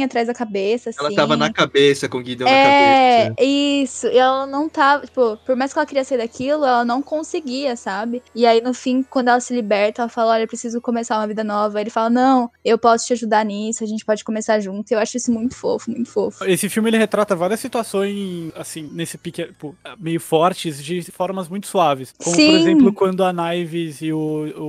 atrás da cabeça, assim. Ela tava na cabeça, com o Guidão na É, cabeça. isso. E ela não tava, tipo, por mais que ela queria sair daquilo, ela não conseguia, sabe? E aí, no fim, quando ela se liberta, ela fala: Olha, eu preciso começar uma vida nova. Aí ele fala: Não, eu posso te ajudar nisso, a gente pode começar junto. E eu acho isso muito fofo, muito fofo. Esse filme ele retrata várias situações, assim, nesse pique tipo, meio fortes, de formas muito suaves. Como, por Sim. exemplo, quando a Knives e o,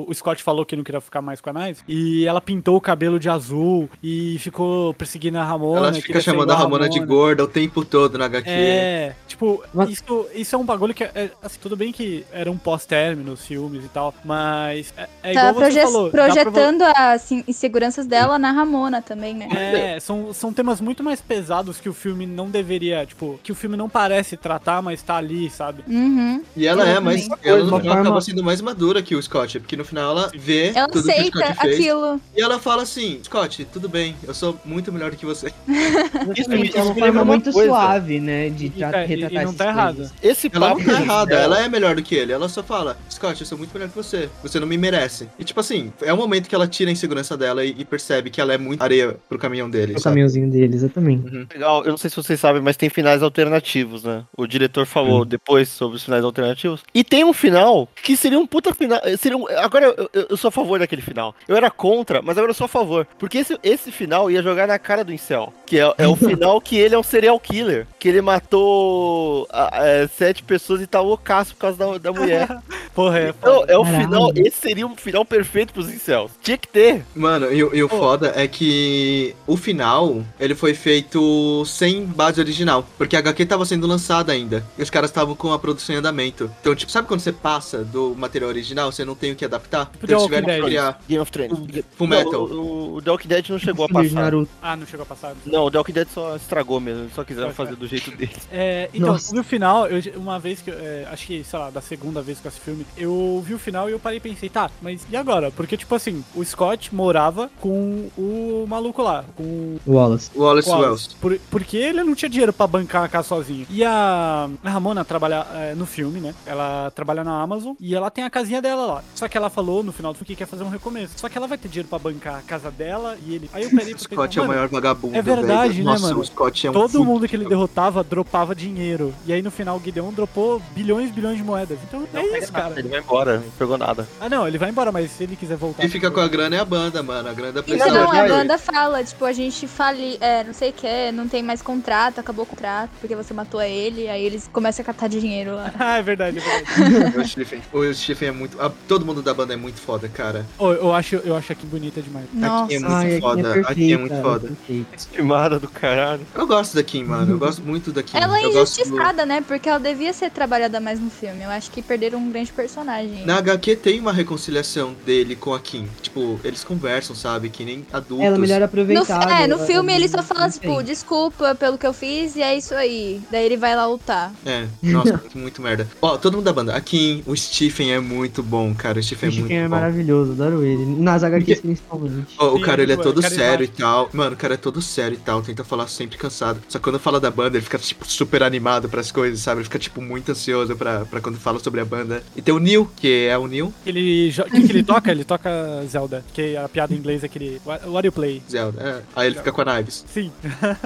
o, o Scott falou que não queria ficar mais com a Knives, e ela pintou o cabelo de azul e ficou perseguindo a Ramona. Ela fica chamando a igual Ramona de gorda o tempo todo na HQ. É, tipo, Mas- isso, isso é um bagulho que, é, assim, tudo bem que era um pós-término, os filmes e tal, mas é, é igual Tá você falou. dá pra projetando as assim, inseguranças dela na Ramona também, né? É, são, são temas muito mais pesados que o filme não deveria, tipo, que o filme não parece tratar, mas tá ali, sabe? Uhum. E ela é mais. Exatamente. Ela final forma- acaba sendo mais madura que o Scott, porque no final ela vê Ela tudo que o aceita Scott fez. aquilo. E ela fala assim: Scott, tudo bem, eu sou muito melhor do que você. Isso, me- É isso uma forma muito coisa. suave, né? De E, e- retratar e não tá coisas. errada. Esse Ela papo não tá errada, dela- ela é melhor do que ele. Ela só fala: Scott, eu sou muito melhor que você. Você não me merece. E tipo assim, é o momento que ela tira a insegurança dela e, e percebe que ela é muito areia pro caminhão dele. O sabe? caminhãozinho dele, exatamente. Legal, eu não sei se vocês sabem, mas tem finais alternativos, né? O diretor falou depois sobre os finais alternativos. E tem um final que seria um puta final. Seria um, agora eu, eu- eu sou a favor daquele final. Eu era contra, mas agora eu sou a favor. Porque esse, esse final ia jogar na cara do Incel. Que é, é o final que ele é um serial killer. Que ele matou ah, é, sete pessoas e tá loucaço por causa da, da mulher. Porra, é Então, é o Caralho. final. Esse seria um final perfeito pros Incels. Tinha que ter. Mano, e, o- e o foda é que o final, ele foi feito sem base original. Porque a HQ tava sendo lançada ainda. E os caras estavam com a produção em andamento. Então, tipo, sabe quando você passa do material original, você não tem o que adaptar? Tipo Então, eles tiveram que criar. Game of Thrones. Full Metal. O, o, o Dead não chegou a passar. Naruto. Ah, não chegou a passar. Não, o The Walking Dead só estragou mesmo. Só quiseram fazer tá. do jeito deles. É, então, Nossa. no final, eu, uma vez que eu, é, acho que, sei lá, da segunda vez que eu assisti filme, eu vi o final e eu parei e pensei, tá, mas e agora? Porque, tipo assim, o Scott morava com o maluco lá, com Wallace. Wallace Wallace. Wells. Por- porque ele não tinha dinheiro pra bancar a casa sozinho. E a, a Ramona trabalha é, no filme, né? Ela trabalha na Amazon e ela tem a casinha dela lá. Só que ela falou no final do filme que quer fazer um recomeço. Só que ela vai ter dinheiro pra bancar a casa dela e ele. Aí eu parei O pra Scott pensar, é o mano, maior vagabundo. é verdade, velho. né, Nossa, mano? o Scott é um Todo mundo que ele derrotava dropava dinheiro. E aí no final o Gideon dropou bilhões e bilhões de moedas. Então é isso, cara. Ele vai embora, não pegou nada. Ah, não, ele vai embora, mas se ele quiser voltar. Quem fica com a grana é a banda, mano. A grana da Não, PlayStation. não, a banda fala, tipo, a gente fali, é, não sei o que, não tem mais contrato, acabou o contrato, porque você matou ele, aí eles começam a catar dinheiro lá. ah, é verdade, é verdade. O Stephen. O Stephen é muito. a- todo mundo da banda é muito foda, cara. Ô, eu, acho, eu acho aqui bonita demais. Nossa. Aqui é muito Ai, foda. aqui é Aqui é muito foda. Perfeita. Estimada do caralho. Eu gosto da Kim, mano. Eu gosto muito da Kim. Ela é eu gosto do- injustiçada, né? Porque ela devia ser trabalhada mais no filme. Eu acho que perderam um grande personagem. Na HQ tem uma reconciliação dele com a Kim. Tipo, eles conversam, sabe? Que nem adultos. Ela é melhor No, aproveitada. é, no ela- filme ele só fala, tem. tipo, desculpa pelo que eu fiz e é isso aí. Daí ele vai lá lutar. É, nossa, muito, muito merda. Ó, todo mundo da banda. A Kim, o Stephen é muito bom, cara. O Stephen O é muito é bom. maravilhoso, adoro ele. Nas HQs principalmente. Ó, o cara, ele é todo carismático. sério e tal. Mano, o cara é todo sério e tal. Tenta falar sempre cansado. Só que quando fala da banda, ele fica, tipo, super animado pras coisas, sabe? Ele fica, tipo, muito ansioso pra, pra quando fala sobre a banda. E tem o Neil, que é o Neil Ele. O que, que ele toca? Ele toca Zelda. Que a piada em inglês é aquele. What, what do you play? Zelda. É. Aí ele fica com a Knives. Sim.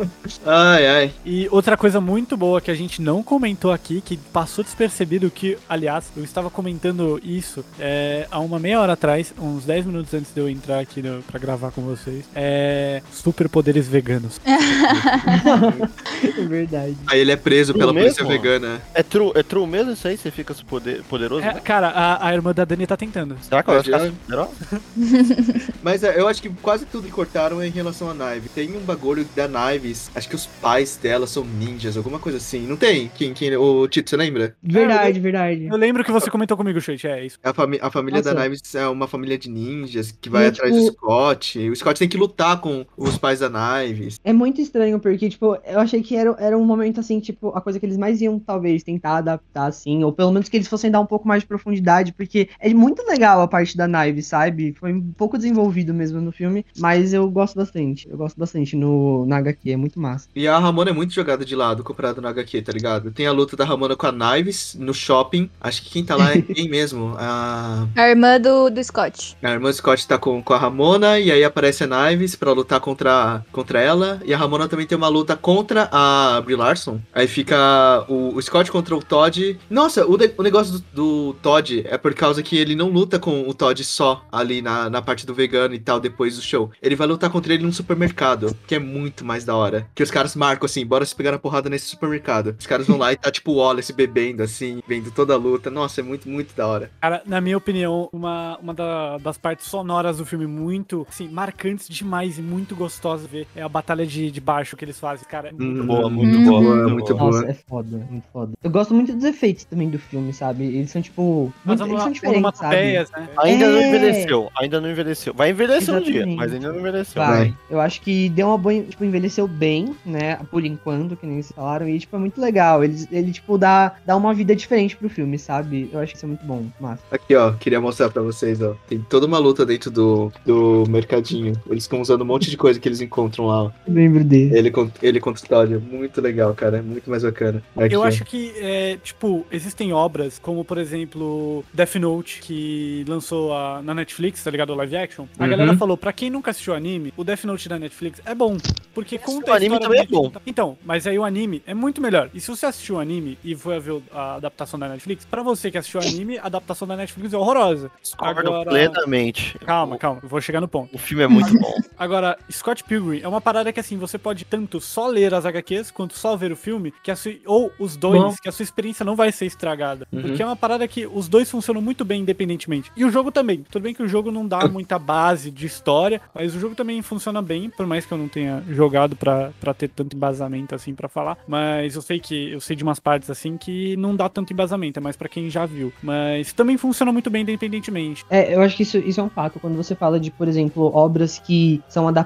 Ai, ai. E outra coisa muito boa que a gente não comentou aqui, que passou despercebido, que, aliás, eu estava comentando isso é, há uma meia hora atrás, uns 10 minutos antes de eu entrar aqui no, pra gravar com vocês. É. Superpoderes veganos. É verdade. Aí ele é preso pela polícia mesmo? vegana. É true, é true mesmo isso aí? Você fica poder, poderoso? É, cara, a, a irmã da Dani tá tentando. Será que ela vai ficar poderosa? Mas é, eu acho que quase tudo que cortaram é em relação a Knive. Tem um bagulho da Knives, acho que os pais dela são ninjas, alguma coisa assim. Não tem? Quem, quem, o Tito, você lembra? Verdade, verdade. Eu lembro que você comentou comigo, Chute, é isso. A, fami a família da Nossa. Knives é uma família de ninjas que vai E, atrás tipo- do Scott. O Scott tem que lutar com os pais da Knives. É muito estranho, porque, tipo, eu achei que era, era um momento, assim, tipo, a coisa que eles mais iam, talvez, tentar adaptar, assim, ou pelo menos que eles fossem dar um pouco mais de profundidade, porque é muito legal a parte da Knives, sabe? Foi um pouco desenvolvido mesmo no filme, mas eu gosto bastante. Eu gosto bastante no, na HQ, é muito massa. E a Ramona é muito jogada de lado, comparado no HQ, tá ligado? Tem a luta da Ramona com a Knives no shopping. Acho que quem tá lá é quem mesmo? A, A irmã do, do Scott. a irmã Scott tá com, com a Ramona, e aí aparece a Knives pra lutar contra, contra ela. E a Ramona também tem uma luta contra a Brie Larson. Aí fica o, o Scott contra o Todd. Nossa, o, de- o negócio do, do Todd é por causa que ele não luta com o Todd só ali na, na parte do vegano e tal, depois do show. Ele vai lutar contra ele num supermercado, que é muito mais da hora. Que os caras marcam assim, bora se pegar na porrada nesse supermercado. Os caras vão lá e tá tipo o Wallace bebendo assim, vendo toda a luta. Nossa, é muito, muito da hora. Cara, na minha opinião, uma, uma da- das partes sonoras do filme muito, assim, marcantes demais e muito gostosas de ver é a batalha de, de baixo que eles fazem, cara. É muito Hum, Boa, muito Uhum. boa. boa, muito boa. Nossa, é foda, muito foda. Eu gosto muito dos efeitos também do filme, sabe? Eles são, tipo, Mas muito, eles são diferentes, sabe? onomatopeias, né? Ainda não É. envelheceu, ainda não envelheceu. Vai envelhecer um dia, Exatamente. mas ainda não envelheceu. Vai. Eu acho que deu uma boa. Tipo, envelheceu bem, né? Por enquanto, que nem vocês falaram. E, tipo, é muito legal. Ele, ele tipo, dá, dá uma vida diferente pro filme, sabe? Eu acho que isso é muito bom. Massa. Aqui, ó, queria mostrar pra vocês, ó. Tem toda uma luta dentro do, do mercadinho. Eles ficam usando um monte de coisa que eles encontram lá. lembro dele. Ele, ele contra o Todd. é Muito legal, cara. É muito mais bacana. Aqui, Eu acho que, é, tipo, existem obras como, por exemplo, Death Note, que lançou a- na Netflix, tá ligado? O live action. A Uhum. galera falou, pra quem nunca assistiu anime, o Death Note da Netflix é bom. Porque conta o anime história também é bom. Então, mas aí o anime é muito melhor. E se você assistiu o anime e foi ver a adaptação da Netflix, pra você que assistiu o anime, a adaptação da Netflix é horrorosa. Discordo Agora- plenamente. Calma, calma, eu vou chegar no ponto. O filme é muito bom. Agora, Scott Pilgrim é uma parada que assim, você pode tanto só ler as HQs quanto só ver o filme, que a sua, ou os dois, Bom. que a sua experiência não vai ser estragada. Uhum. Porque é uma parada que os dois funcionam muito bem independentemente. E o jogo também. Tudo bem que o jogo não dá muita base de história, mas o jogo também funciona bem, por mais que eu não tenha jogado pra, pra ter tanto embasamento assim pra falar. Mas eu sei que eu sei de umas partes assim que não dá tanto embasamento, é mais pra quem já viu. Mas também funciona muito bem independentemente. É, eu acho que isso, isso é um fato. Quando você fala de, por exemplo, obras que são adaptadas,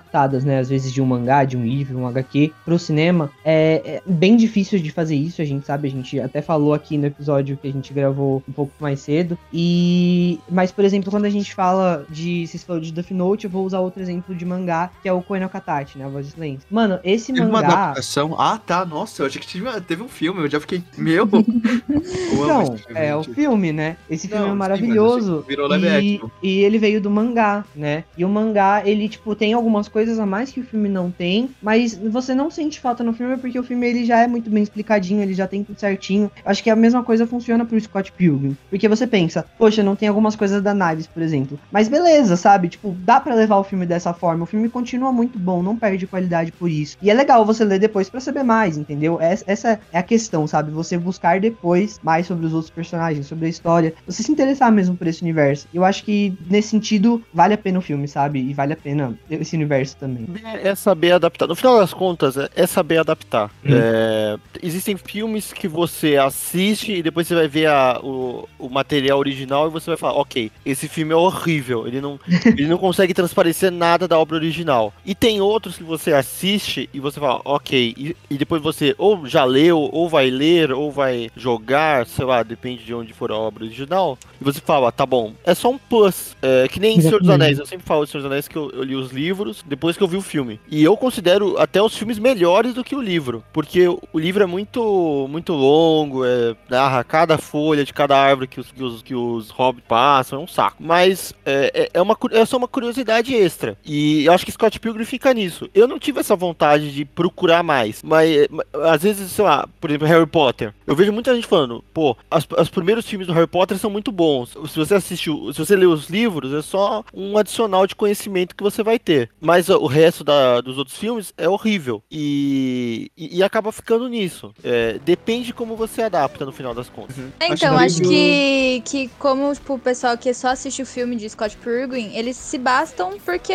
né? Às vezes de um mangá, de um livro, um HQ, pro cinema, é, é bem difícil de fazer isso, a gente sabe, a gente até falou aqui no episódio que a gente gravou um pouco mais cedo. E. Mas, por exemplo, quando a gente fala de. Vocês falaram de Death Note, eu vou usar outro exemplo de mangá, que é o Koen Katachi, né? A voz do silêncio. Mano, esse Teve uma mangá. adaptação. Ah, tá. Nossa, eu achei que teve, uma- teve um filme. Eu já fiquei. Meu. Então, é o filme, né? Esse filme Não, é sim, maravilhoso. mas virou e, e ele veio do mangá, né? E o mangá, ele, tipo, tem algumas coisas a mais que o filme não tem, mas você não sente falta no filme porque o filme ele já é muito bem explicadinho, ele já tem tudo certinho. Acho que a mesma coisa funciona pro Scott Pilgrim. Porque você pensa, poxa, não tem algumas coisas da Knives, por exemplo. Mas beleza, sabe? Tipo, dá pra levar o filme dessa forma. O filme continua muito bom, não perde qualidade por isso. E é legal você ler depois pra saber mais, entendeu? Essa, essa é a questão, sabe? Você buscar depois mais sobre os outros personagens, sobre a história. Você se interessar mesmo por esse universo. Eu acho que, nesse sentido, vale a pena o filme, sabe? E vale a pena esse universo também. É saber adaptar. No final das contas, é- é saber adaptar. É, existem filmes que você assiste e depois você vai ver a- o, o material original e você vai falar, ok, esse filme é horrível. Ele não, ele não consegue transparecer nada da obra original. E tem outros que você assiste e você fala, ok, e, e depois você ou já leu, ou vai ler, ou vai jogar, sei lá, depende de onde for a obra original. E você fala, tá bom, é só um plus. É, que nem Senhor dos. Anéis. Eu sempre falo de Senhor dos Anéis que eu, eu li os livros depois que eu vi o filme. E eu considero até os filmes melhores do que o livro. Porque o livro é muito muito longo, é, narra cada folha de cada árvore que os, que os, que os hobbits passam, é um saco. Mas é, é, é uma, é só uma curiosidade extra. E eu acho que Scott Pilgrim fica nisso. Eu não tive essa vontade de procurar mais. Mas, mas, às vezes, sei lá, por exemplo, Harry Potter. Eu vejo muita gente falando, pô, as- os primeiros filmes do Harry Potter são muito bons. Se você assistiu, se você lê os livros, é só um adicional de conhecimento que você vai ter. Mas ó, o resto da- dos outros filmes é horrível. E, e, e acaba ficando nisso. É, depende como você adapta no final das contas. É, Acho Então, acho o- que, que como tipo, o pessoal que só assiste o filme de Scott Pilgrim, eles se bastam porque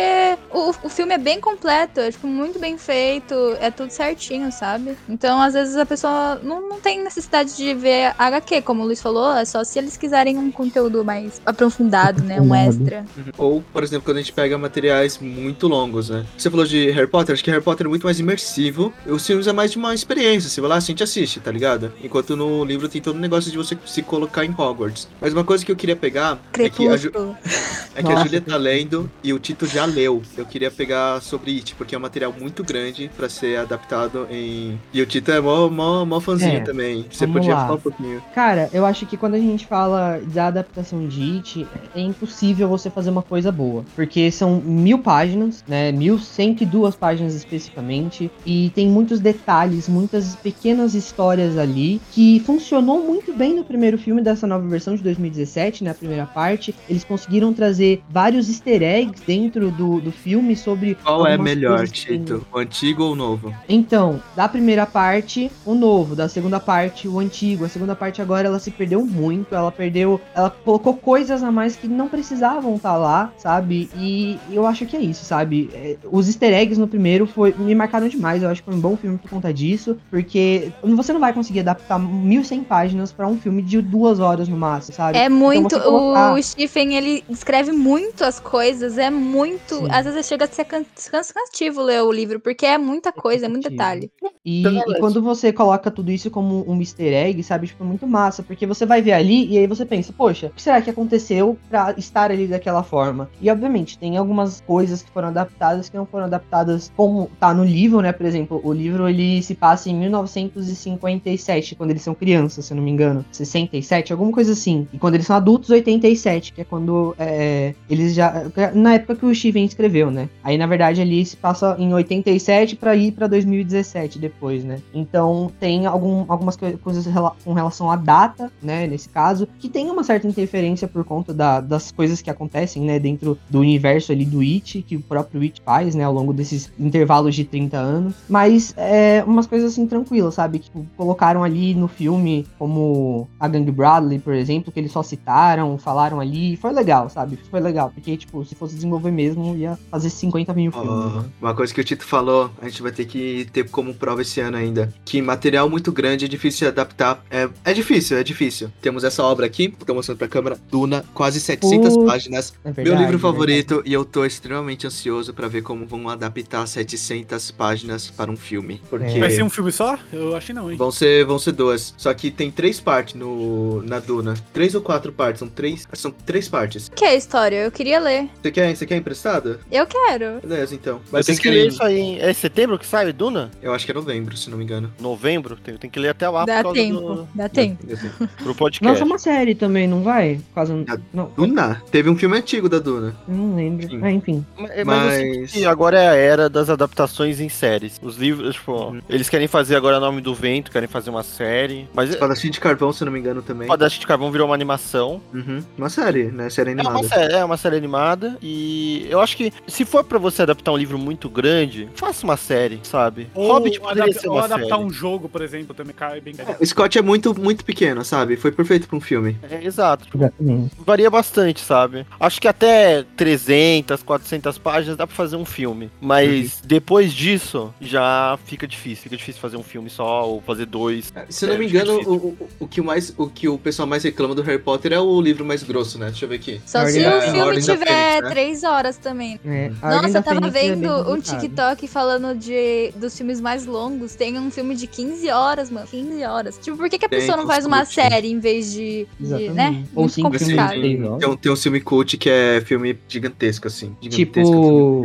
o, o filme é bem completo, é tipo, muito bem feito, é tudo certinho, sabe? Então, às vezes a pessoa não, não tem necessidade de ver HQ, como o Luiz falou, é só se eles quiserem um conteúdo mais aprofundado, né? Um extra. Ou, por exemplo, quando a gente pega materiais muito longos, né? Você falou de Harry Potter, acho que Harry Potter é muito mais imersivo. Os filmes é mais de uma experiência. Você vai lá, assim, a gente assiste, tá ligado? Enquanto no livro tem todo o negócio de você se colocar em Hogwarts. Mas uma coisa que eu queria pegar é que a, Ju- Crepúsculo. é que a. Julia tá lendo e o Tito já leu. Eu queria pegar sobre It, porque é um material muito grande pra ser adaptado em. E o Tito é mó, mó, mó fãzinho É, também. Você podia lá. falar um pouquinho. Cara, eu acho que quando a gente fala da adaptação de It, é impossível você fazer uma coisa boa. Porque são mil páginas, né? Mil cento e duas páginas especificamente. E tem muitos detalhes, muitas pequenas histórias ali que funcionou muito bem no primeiro filme dessa nova versão de 2017, na primeira parte. Eles conseguiram trazer vários easter eggs dentro do, do filme sobre. Qual é melhor, Tito? O antigo ou o novo? então, da primeira parte, o novo, da segunda parte, o antigo. A segunda parte agora ela se perdeu muito, ela perdeu, ela colocou coisas a mais que não precisavam estar lá, sabe? E eu acho que é isso, sabe? É, os easter eggs no primeiro foi me marcaram demais, eu acho que foi um bom filme por conta disso, porque você não vai conseguir adaptar 1100 páginas pra um filme de duas horas no máximo, sabe? É muito. você colocar- O Stephen, ele descreve muito as coisas, é muito. Sim. Às vezes chega a ser can- cansativo ler o livro, porque é muita coisa, é muito cansativo. detalhe. E, Então, e quando você coloca tudo isso como um easter egg, sabe, tipo, é muito massa, porque você vai ver ali e aí você pensa, poxa, o que será que aconteceu pra estar ali daquela forma? E obviamente, tem algumas coisas que foram adaptadas que não foram adaptadas como tá no livro, né? Por exemplo, o livro ele se passa em 1957, quando eles são crianças, se eu não me engano. 67, alguma coisa assim. E quando eles são adultos, 87, que é quando é, eles já. Na época que o Steven escreveu, né? Aí, na verdade, ali se passa em 87 pra ir pra 2017 depois, né? Então tem algum, algumas coi- coisas com relação à data, né? Nesse caso, que tem uma certa interferência por conta da- das coisas que acontecem, né? Dentro do universo ali do It, que o próprio It faz, né? Ao longo desses intervalos de 30 anos. Mas é umas coisas assim tranquilas, sabe? Tipo, colocaram ali no filme como a Gang Bradley, por exemplo, que eles só citaram, falaram ali. Foi legal, sabe? Foi legal. Porque, tipo, se fosse desenvolver mesmo, ia fazer 50 mil filmes. Né? uma coisa que o Tito falou, a gente vai ter que ter como prova esse ano ainda. Que material muito grande é difícil de adaptar. É, é difícil, é difícil. Temos essa obra aqui, tô mostrando pra câmera. Duna, quase 700 Putz, páginas. É Meu verdade, livro é favorito e eu tô extremamente ansioso pra ver como vão adaptar 700 páginas para um filme. Porque Vai ser um filme só? Eu acho que não, hein? vão, ser, vão ser duas. Só que tem três partes no, na Duna. Três ou quatro partes. São três, são três partes. O que é a história? Eu queria ler. Você quer, você quer emprestado? Eu quero. Beleza, então. Mas Mas tem vocês que ler querem... isso aí. em- É setembro que sai, Duna? Eu acho que é novembro, se não me engano. Novembro? Tem, tem que ler até lá Dá por causa tempo. do Dá tempo. pro podcast. Lança uma série também, não vai? Por causa... Não, Duna? Teve um filme antigo da Duna. eu não lembro. Sim. Ah, enfim. Mas, mas sinto Mas- que agora é a era das adaptações em séries. Os livros, tipo, Uhum. eles querem fazer agora Nome do Vento, querem fazer uma série. Mas Espadachim de Carvão, se não me engano, também. Padastro de Carvão virou uma animação. Uhum. Uma série, né? Série É animada. uma, série, é uma série animada. E eu acho que se for pra você adaptar um livro muito grande, faça uma série, sabe? Ou, Hobbit poderia adap- ser ou uma adaptar série. um jogo, por exemplo, também cai bem. O Scott é muito, muito pequeno, sabe? Foi perfeito pra um filme. É, exato. Exatamente. varia bastante, sabe? Acho que até 300, 400 páginas dá pra fazer um filme. Mas depois disso, já fica difícil. Fica difícil fazer um filme só ou fazer dois. Se eu não É, me engano, o, o, o que o mais, o que o pessoal mais reclama do Harry Potter é o livro mais grosso, né? Deixa eu ver aqui. Só se o é, filme tiver Fênix, né? três horas também. É, Nossa, eu tava Fênix é vendo um complicado. TikTok falando de dos filmes mais longos. Tem um filme de 15 horas, mano. 15 horas. Tipo, por que, que a Tem, pessoa não faz uma cult. série em vez de. de né? Ou complicado. horas. Tem um, tem um filme cult que é filme gigantesco, assim. Gigantesco, Tipo- filme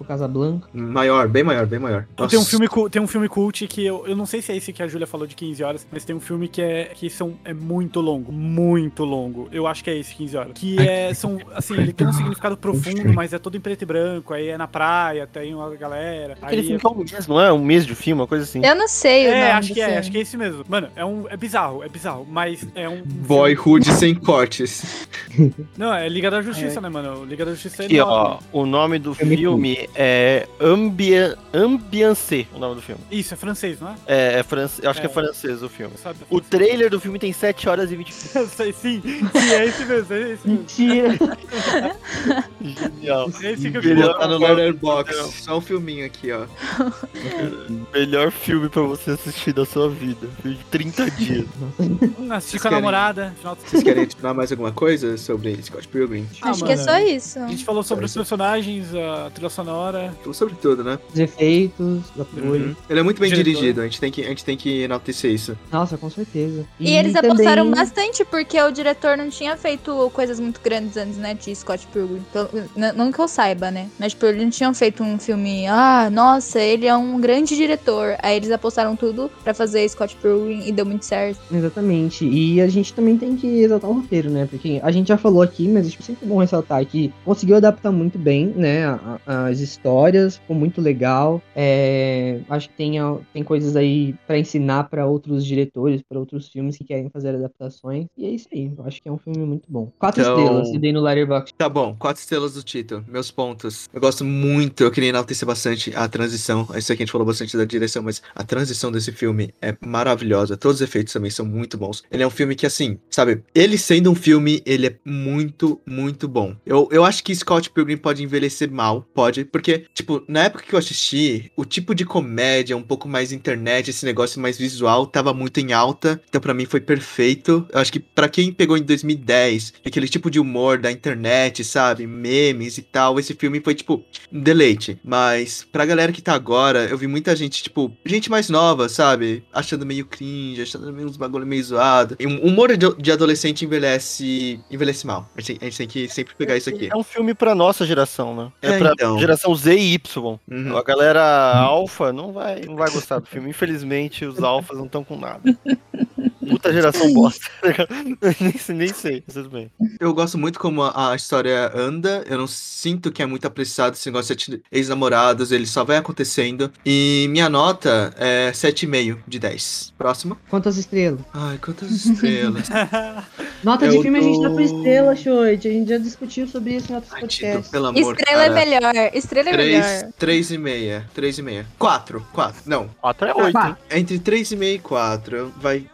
O Casablanca. Maior, bem maior, bem maior. Tem um, filme, tem um filme cult que eu, eu não sei se é esse que a Júlia falou de 15 horas, mas tem um filme que é que são, é muito longo, muito longo. Eu acho que é esse 15 horas. Que é, são, assim, ele tem um significado profundo, mas é todo em preto e branco, aí é na praia, tem uma galera. Aquele Aí filme que é um mês, não é? Um mês de filme, uma coisa assim. Eu não sei o É, nome acho que é, filme. acho que é esse mesmo. Mano, é um. É bizarro, é bizarro, mas é um. Boyhood sem cortes. Não, é Liga da Justiça, né, mano? Liga da Justiça é Aqui, ó, enorme. o nome do Filme filme é Ambien... Ambiance, o nome do filme. Isso, é francês, não é? É, é francês, eu acho que é É. francês o filme. Sabe? O trailer do filme tem 7 horas e 20 Eu sei, sim, sim, é esse mesmo, é esse mesmo. Mentira. Genial. É esse que eu queria. Tá no. Letterboxd. Só um filminho aqui, ó. Melhor filme pra você assistir da sua vida. Filme de 30 dias. Assisti Vocês com a namorada. Vocês querem adicionar mais alguma coisa sobre Scott Pilgrim? Ah, Acho que é mano, só isso. A gente falou sobre os personagens, a trilha sonora. Falou sobre tudo, né? Os efeitos, o apoio. Uhum. Ele é muito bem Diretor. dirigido, a gente, tem que, a gente tem que enaltecer isso. Nossa, com certeza. E, eles apostaram também- bastante, porque o diretor não tinha feito coisas muito grandes antes, né, de Scott Pilgrim. N- Não que eu saiba, né? Mas, tipo, eles não tinham feito um filme, ah, nossa, ele é um grande diretor. Aí eles apostaram tudo pra fazer Scott Pilgrim e deu muito certo. Exatamente. E a gente também tem que exaltar o roteiro, né? Porque a gente já falou aqui, mas acho sempre bom ressaltar que conseguiu adaptar muito bem, né? a- a- as histórias, ficou muito legal. É, acho que tem, tem coisas aí pra ensinar pra outros diretores, pra outros filmes que querem fazer adaptações. E é isso aí. Eu acho que é um filme muito bom. Quatro Então- estrelas, e dei no Letterboxd. Tá bom, quatro estrelas do Tito. Meus pontos. Eu gosto muito, eu queria enaltecer bastante a transição. Isso aqui a gente falou bastante da direção, mas a transição desse filme é maravilhosa. Todos os efeitos também são muito bons. Ele é um filme que, assim, sabe, ele sendo um filme, ele é muito, muito bom. Eu, eu acho que Scott Pilgrim pode envelhecer mal, pode, porque, tipo, na época que eu assisti, o tipo de comédia, um pouco mais internet, esse negócio mais visual, tava muito em alta. Então, pra mim, foi perfeito. Eu acho que pra quem pegou em 2010, aquele tipo de humor da internet, sabe? Memes e tal, esse filme foi, tipo, um deleite. Mas pra galera que tá agora, eu vi muita gente, tipo, gente mais nova, sabe? Achando meio cringe, achando meio uns bagulho meio zoado. E um humor de, de adolescente envelhece, envelhece mal. A gente, a gente tem que sempre pegar isso aqui. É um filme pra nossa geração, né? É, É, pra então. geração Z e Y. Uhum. A galera alfa não vai, não vai gostar do filme. Infelizmente, os alfas não estão com nada. Puta geração bosta. nem, sei- nem sei, tudo bem. Eu gosto muito como a, a história anda. Eu não sinto que é muito apressado esse negócio de ex-namorados. Ele só vai acontecendo. E minha nota é 7,5 de 10. Próximo. Quantas estrelas? Ai, quantas estrelas. Nota Eu de filme a gente dá dou- por estrela, Choit. A gente já discutiu sobre isso em outros Ai, podcasts. pelo amor, Estrela é cara. melhor. Estrela é melhor. 3, 3,5. 3,5. 4. 4. Não. 4 é 8, hein? Pá, Entre 3,5 e 4. Vai.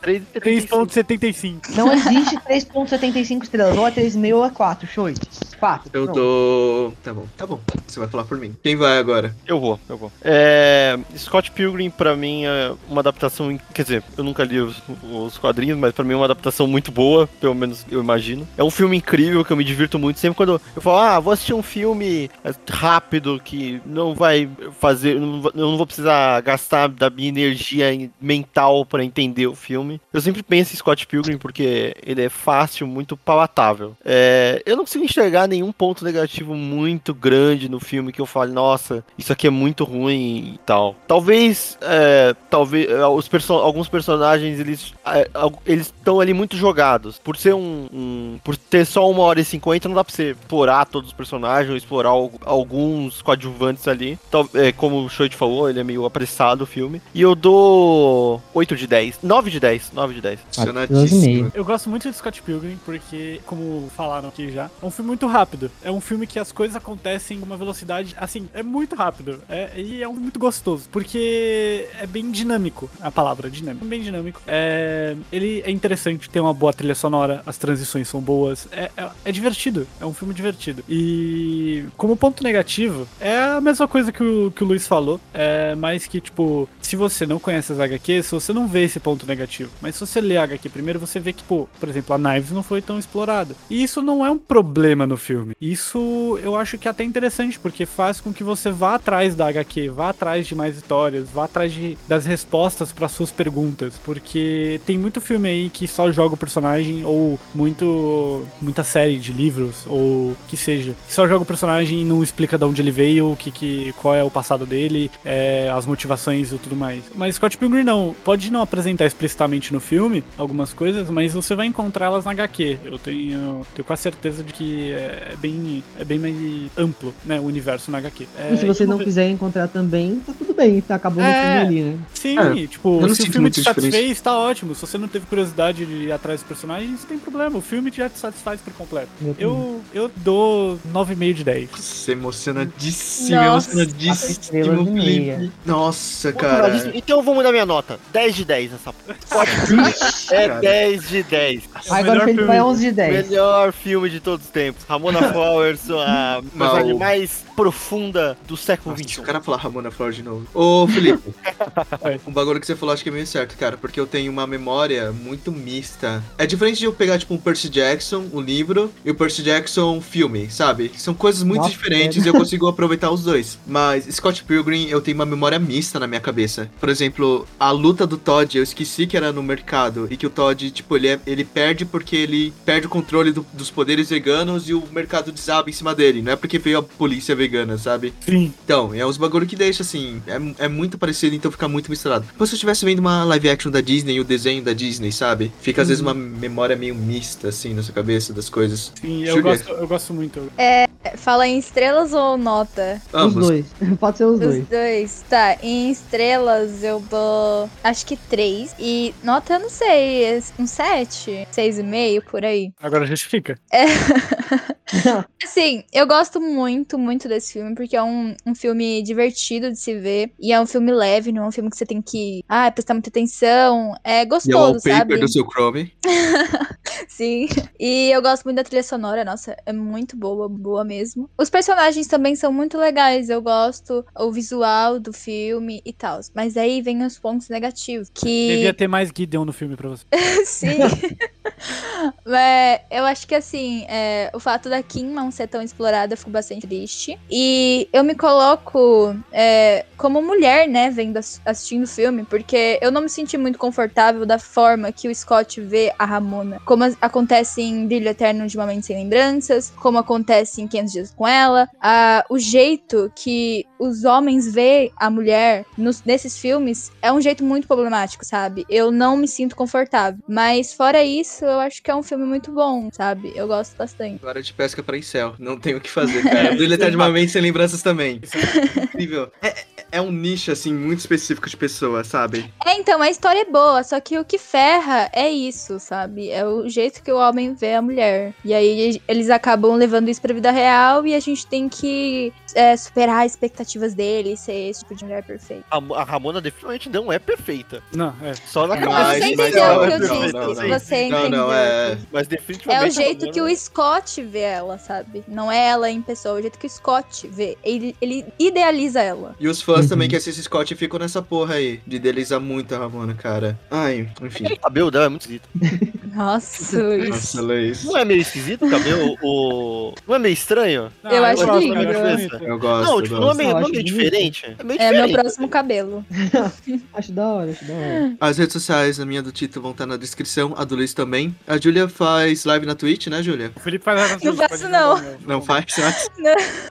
3.75. não existe 3.75 estrelas. Ou é 3,5 ou é 4, Choit. 4. Eu dou. Tá bom, tá bom. Você vai falar por mim. Quem vai agora? Eu vou, eu vou. É, Scott Pilgrim, pra mim, é uma adaptação. Quer dizer, eu nunca li os, os quadrinhos, mas pra mim é uma adaptação muito boa, pelo menos eu imagino. É um filme incrível que eu me divirto muito. Sempre quando eu falo, ah, vou assistir um filme rápido que não vai fazer. Eu não vou precisar gastar da minha energia mental pra entender o filme. Eu sempre penso em Scott Pilgrim porque ele é fácil, muito palatável. É, eu não consigo enxergar nenhum ponto negativo muito grande no filme que eu fale, nossa, isso aqui é muito ruim e tal. Talvez, é, talvez é, os perso alguns personagens eles é, eles estão ali muito jogados. Por ser um, um- por ter só uma hora e cinquenta, não dá pra você explorar todos os personagens, explorar al- alguns coadjuvantes ali. Tal- é, como o Shoit falou, ele é meio apressado o filme. E eu dou 8 de 10, 9 de 10, 9 de 10. Funcionadíssimo. Eu gosto muito de Scott Pilgrim porque, como falaram aqui já, é um filme muito rápido. É um filme que as coisas acontecem com uma velocidade, assim, é muito rápido. É, e é um muito gostoso, porque é bem dinâmico a palavra, dinâmico. Bem dinâmico. É, ele é interessante, tem uma boa trilha sonora, as transições são boas. É, é, é divertido, é um filme divertido. E como ponto negativo, é a mesma coisa que o, que o Luiz falou, é mais que, tipo, se você não conhece as HQs, você não vê esse ponto negativo. Mas se você lê a HQ primeiro, você vê que, pô, por exemplo, a Knives não foi tão explorada. E isso não é um problema no filme. Isso eu acho que é até interessante, porque faz com que você vá atrás da HQ, vá atrás de mais histórias, vá atrás de, das respostas para suas perguntas. Porque tem muito filme aí que só joga o personagem, ou muito muita série de livros, ou que seja, que só joga o personagem e não explica de onde ele veio, que, que qual é o passado dele, é, as motivações e tudo mais. Mais. Mas Scott Pilgrim não. Pode não apresentar explicitamente no filme algumas coisas, mas você vai encontrá-las na HQ. Eu tenho, tenho quase certeza de que é bem, é bem mais amplo, né? O universo na HQ. É, E se você e não uma- quiser encontrar também, tá tudo bem, tá acabou no É. filme ali, né? Sim, É, tipo, se o filme te satisfez, tá ótimo. Se você não teve curiosidade de ir atrás dos personagens, não tem problema. O filme já te satisfaz por completo. Eu Eu, eu dou 9,5 de 10. Nossa, emocionadíssimo, Nossa. Quatro emocionadíssimo, estrelas e meia. Felipe. Nossa, cara. Então eu vou mudar minha nota. 10 de 10 nessa porra. É Cara. 10 de 10. Aí agora o Felipe vai 11 de 10. Melhor filme de todos os tempos. Ramona Flowers, a mais profunda do século XXI. o cara falar Ramona Flor de novo. Ô, Felipe. Um bagulho que você falou acho que é meio certo, cara. Porque eu tenho uma memória muito mista. É diferente de eu pegar, tipo, um Percy Jackson, o livro, e o Percy Jackson, filme, sabe? São coisas muito Nossa, diferentes e eu consigo aproveitar os dois. Mas Scott Pilgrim, eu tenho uma memória mista na minha cabeça. Por exemplo, a luta do Todd, eu esqueci que era no mercado. E que o Todd, tipo, ele, é- ele perde porque ele perde o controle do- dos poderes veganos e o mercado desaba em cima dele. Não é porque veio a polícia vegana, sabe? Sim. Então, é uns bagulho que deixa assim, é, é muito parecido, então fica muito misturado. Como se eu estivesse vendo uma live action da Disney, o desenho da Disney, sabe? Fica às vezes uma memória meio mista, assim, na sua cabeça das coisas. Sim, eu gosto, eu gosto muito. Fala em estrelas ou nota? Os Ambos. dois. Pode ser os Os dois. dois. Tá, em estrelas eu dou. Acho que três. E nota não sei. Um sete? Seis e meio, por aí. Agora justifica. Assim, eu gosto muito, muito desse filme, porque é um, um filme divertido de se ver. E é um filme leve, não é um filme que você tem que ah, prestar muita atenção. É E é o gostoso, sabe? do seu Chrome. Sim. E eu gosto muito da trilha sonora, nossa, é muito boa, boa mesmo. Os personagens também são muito legais, eu gosto o visual do filme e tal. Mas aí vem os pontos negativos, que Devia ter mais Gideon no filme pra você. Sim. Mas eu acho que assim, é, o fato da Kim não ser tão explorada, eu fico bastante triste. E eu me coloco é, como mulher, né, vendo ass- assistindo o filme, porque eu não me senti muito confortável da forma que o Scott vê a Ramona. Como acontece em Brilho Eterno de Uma Mente Sem Lembranças, como acontece em 500 Dias com Ela. a- o jeito que os homens vê a mulher nos- nesses filmes é um jeito muito problemático, sabe? Eu não me sinto confortável. Mas fora isso, eu acho que é um filme muito bom, sabe? Eu gosto bastante. Agora de pesca pra incel. Não tem o que fazer, cara. Brilho eternamente sem lembranças também. Incrível. É, é- é um nicho, assim, muito específico de pessoa, sabe? É, então, a história é boa, só que o que ferra é isso, sabe? É o jeito que o homem vê a mulher. E aí eles acabam levando isso pra vida real e a gente tem que é, superar as expectativas dele e ser esse tipo de mulher perfeita. A, a Ramona definitivamente não é perfeita. Não, é. Só na Mas cabeça. você mas entendeu não, o que eu não, disse. não, não. Você Não, entendeu. não, é. Mas É definitivamente. o a jeito que o Scott vê ela, sabe? Não é ela em pessoa, é o jeito que o Scott vê. Ele, ele idealiza ela. E os fãs Uhum. também que assistem Scott ficam nessa porra aí, de idealizar muito a Ramona, cara. Ai, enfim. O cabelo dela é muito esquisito. Nossa, Luiz. Nossa, Luiz. Não é meio esquisito o cabelo? O... Não é meio estranho? Não, Eu acho gosto, lindo. cara, eu acho bonito. Eu gosto, não, eu tipo, não é gosto. meio, não é meio diferente? É meio É meu próximo cabelo. Acho da hora, acho da hora. As redes sociais, a minha do Tito vão estar na descrição, a do Luiz também. A Júlia faz live na Twitch, né, Júlia? O Felipe faz essa Não faço, não. Não faz, mas...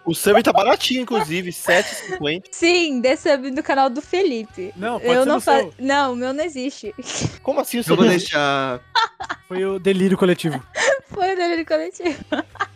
O sub tá baratinho, inclusive, 7,50. Sim, dê sub no canal do Felipe. Não, pode eu ser não faço. seu. Não, o meu não existe. Como assim o Eu sub? vou deixar... Foi o delírio coletivo. Foi o dele coletivo.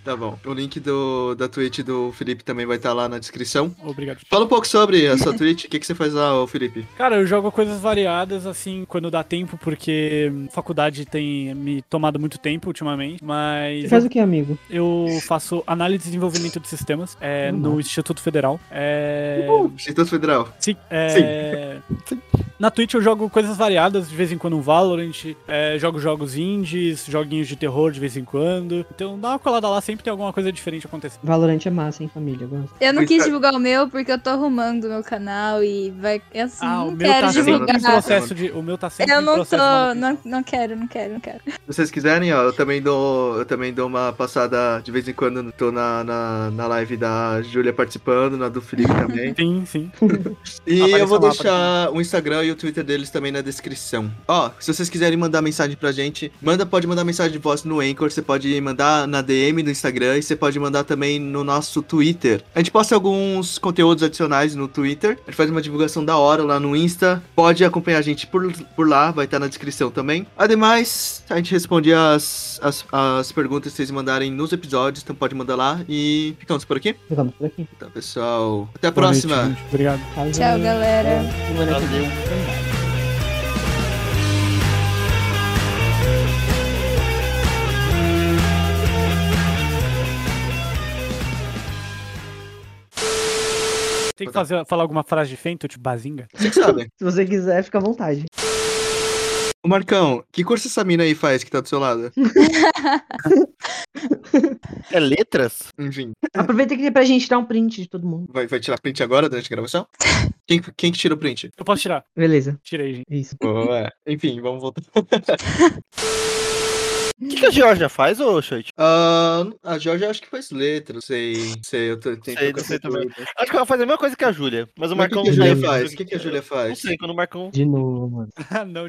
Tá bom. O link do, da Twitch do Felipe também vai estar lá na descrição. Obrigado. Fala um pouco sobre a sua Twitch. O que, que você faz lá, ô Felipe? Cara, eu jogo coisas variadas, assim, quando dá tempo, porque faculdade tem me tomado muito tempo ultimamente, Você mas faz o que, amigo? eu faço análise e desenvolvimento de sistemas é, Hum, no. Instituto Federal. É, Instituto Federal. Sim, é, Na Twitch eu jogo coisas variadas, de vez em quando um Valorant, é, jogo jogos indies, joguinhos de terror de vez em quando. Então dá uma colada lá, sempre tem alguma coisa diferente acontecendo. Valorant é massa, hein, família? Eu gosto. Eu não quis é. divulgar o meu porque eu tô arrumando o meu canal e vai. Assim, ah, não o meu quero tá divulgar. processo de. O meu tá sempre Eu não tô. Não, não quero, não quero, não quero. Se vocês quiserem, ó, eu também dou, eu também dou uma passada de vez em quando. Tô na, na, na live da Júlia participando, na do Felipe também. Sim, sim. E Apareça eu vou deixar o Instagram e o Twitter deles também na descrição. Ó, se vocês quiserem mandar mensagem pra gente, manda, pode mandar mensagem de voz no Anchor, você pode mandar na DM do Instagram e você pode mandar também no nosso Twitter. A gente posta alguns conteúdos adicionais no Twitter. A gente faz uma divulgação da hora lá no Insta. Pode acompanhar a gente por, por lá, vai estar na descrição também. Ademais, a gente responde as, as, as perguntas que vocês mandarem nos episódios, então pode mandar lá. E ficamos por aqui. Ficamos por aqui. Então, pessoal, até a Boa noite, próxima. gente. Obrigado. Tchau, galera. Semana que vem. Valeu. Tem que fazer, falar alguma frase de feito, tipo bazinga? Você que sabe. Se você quiser, fica à vontade. Ô Marcão, que curso essa mina aí faz que tá do seu lado? É letras? Enfim, Aproveita que pra gente tirar um print de todo mundo. vai, vai tirar print agora durante a gravação? Quem, quem que tira o print? Eu posso tirar. Beleza. Tirei, gente. Isso. Boa. Enfim, vamos voltar. O que, que a Georgia faz, ô Shoit? Ah, a Jorge acho que faz letras, sei, sei, eu tô, tenho Sei, não também. certeza. Acho que ela faz a mesma coisa que a Júlia. Mas o Mas o Marcão que, que a não Júlia sabe faz? o O que, que a Júlia Não faz? sei, quando o Marcão. De novo, mano. Ah, não.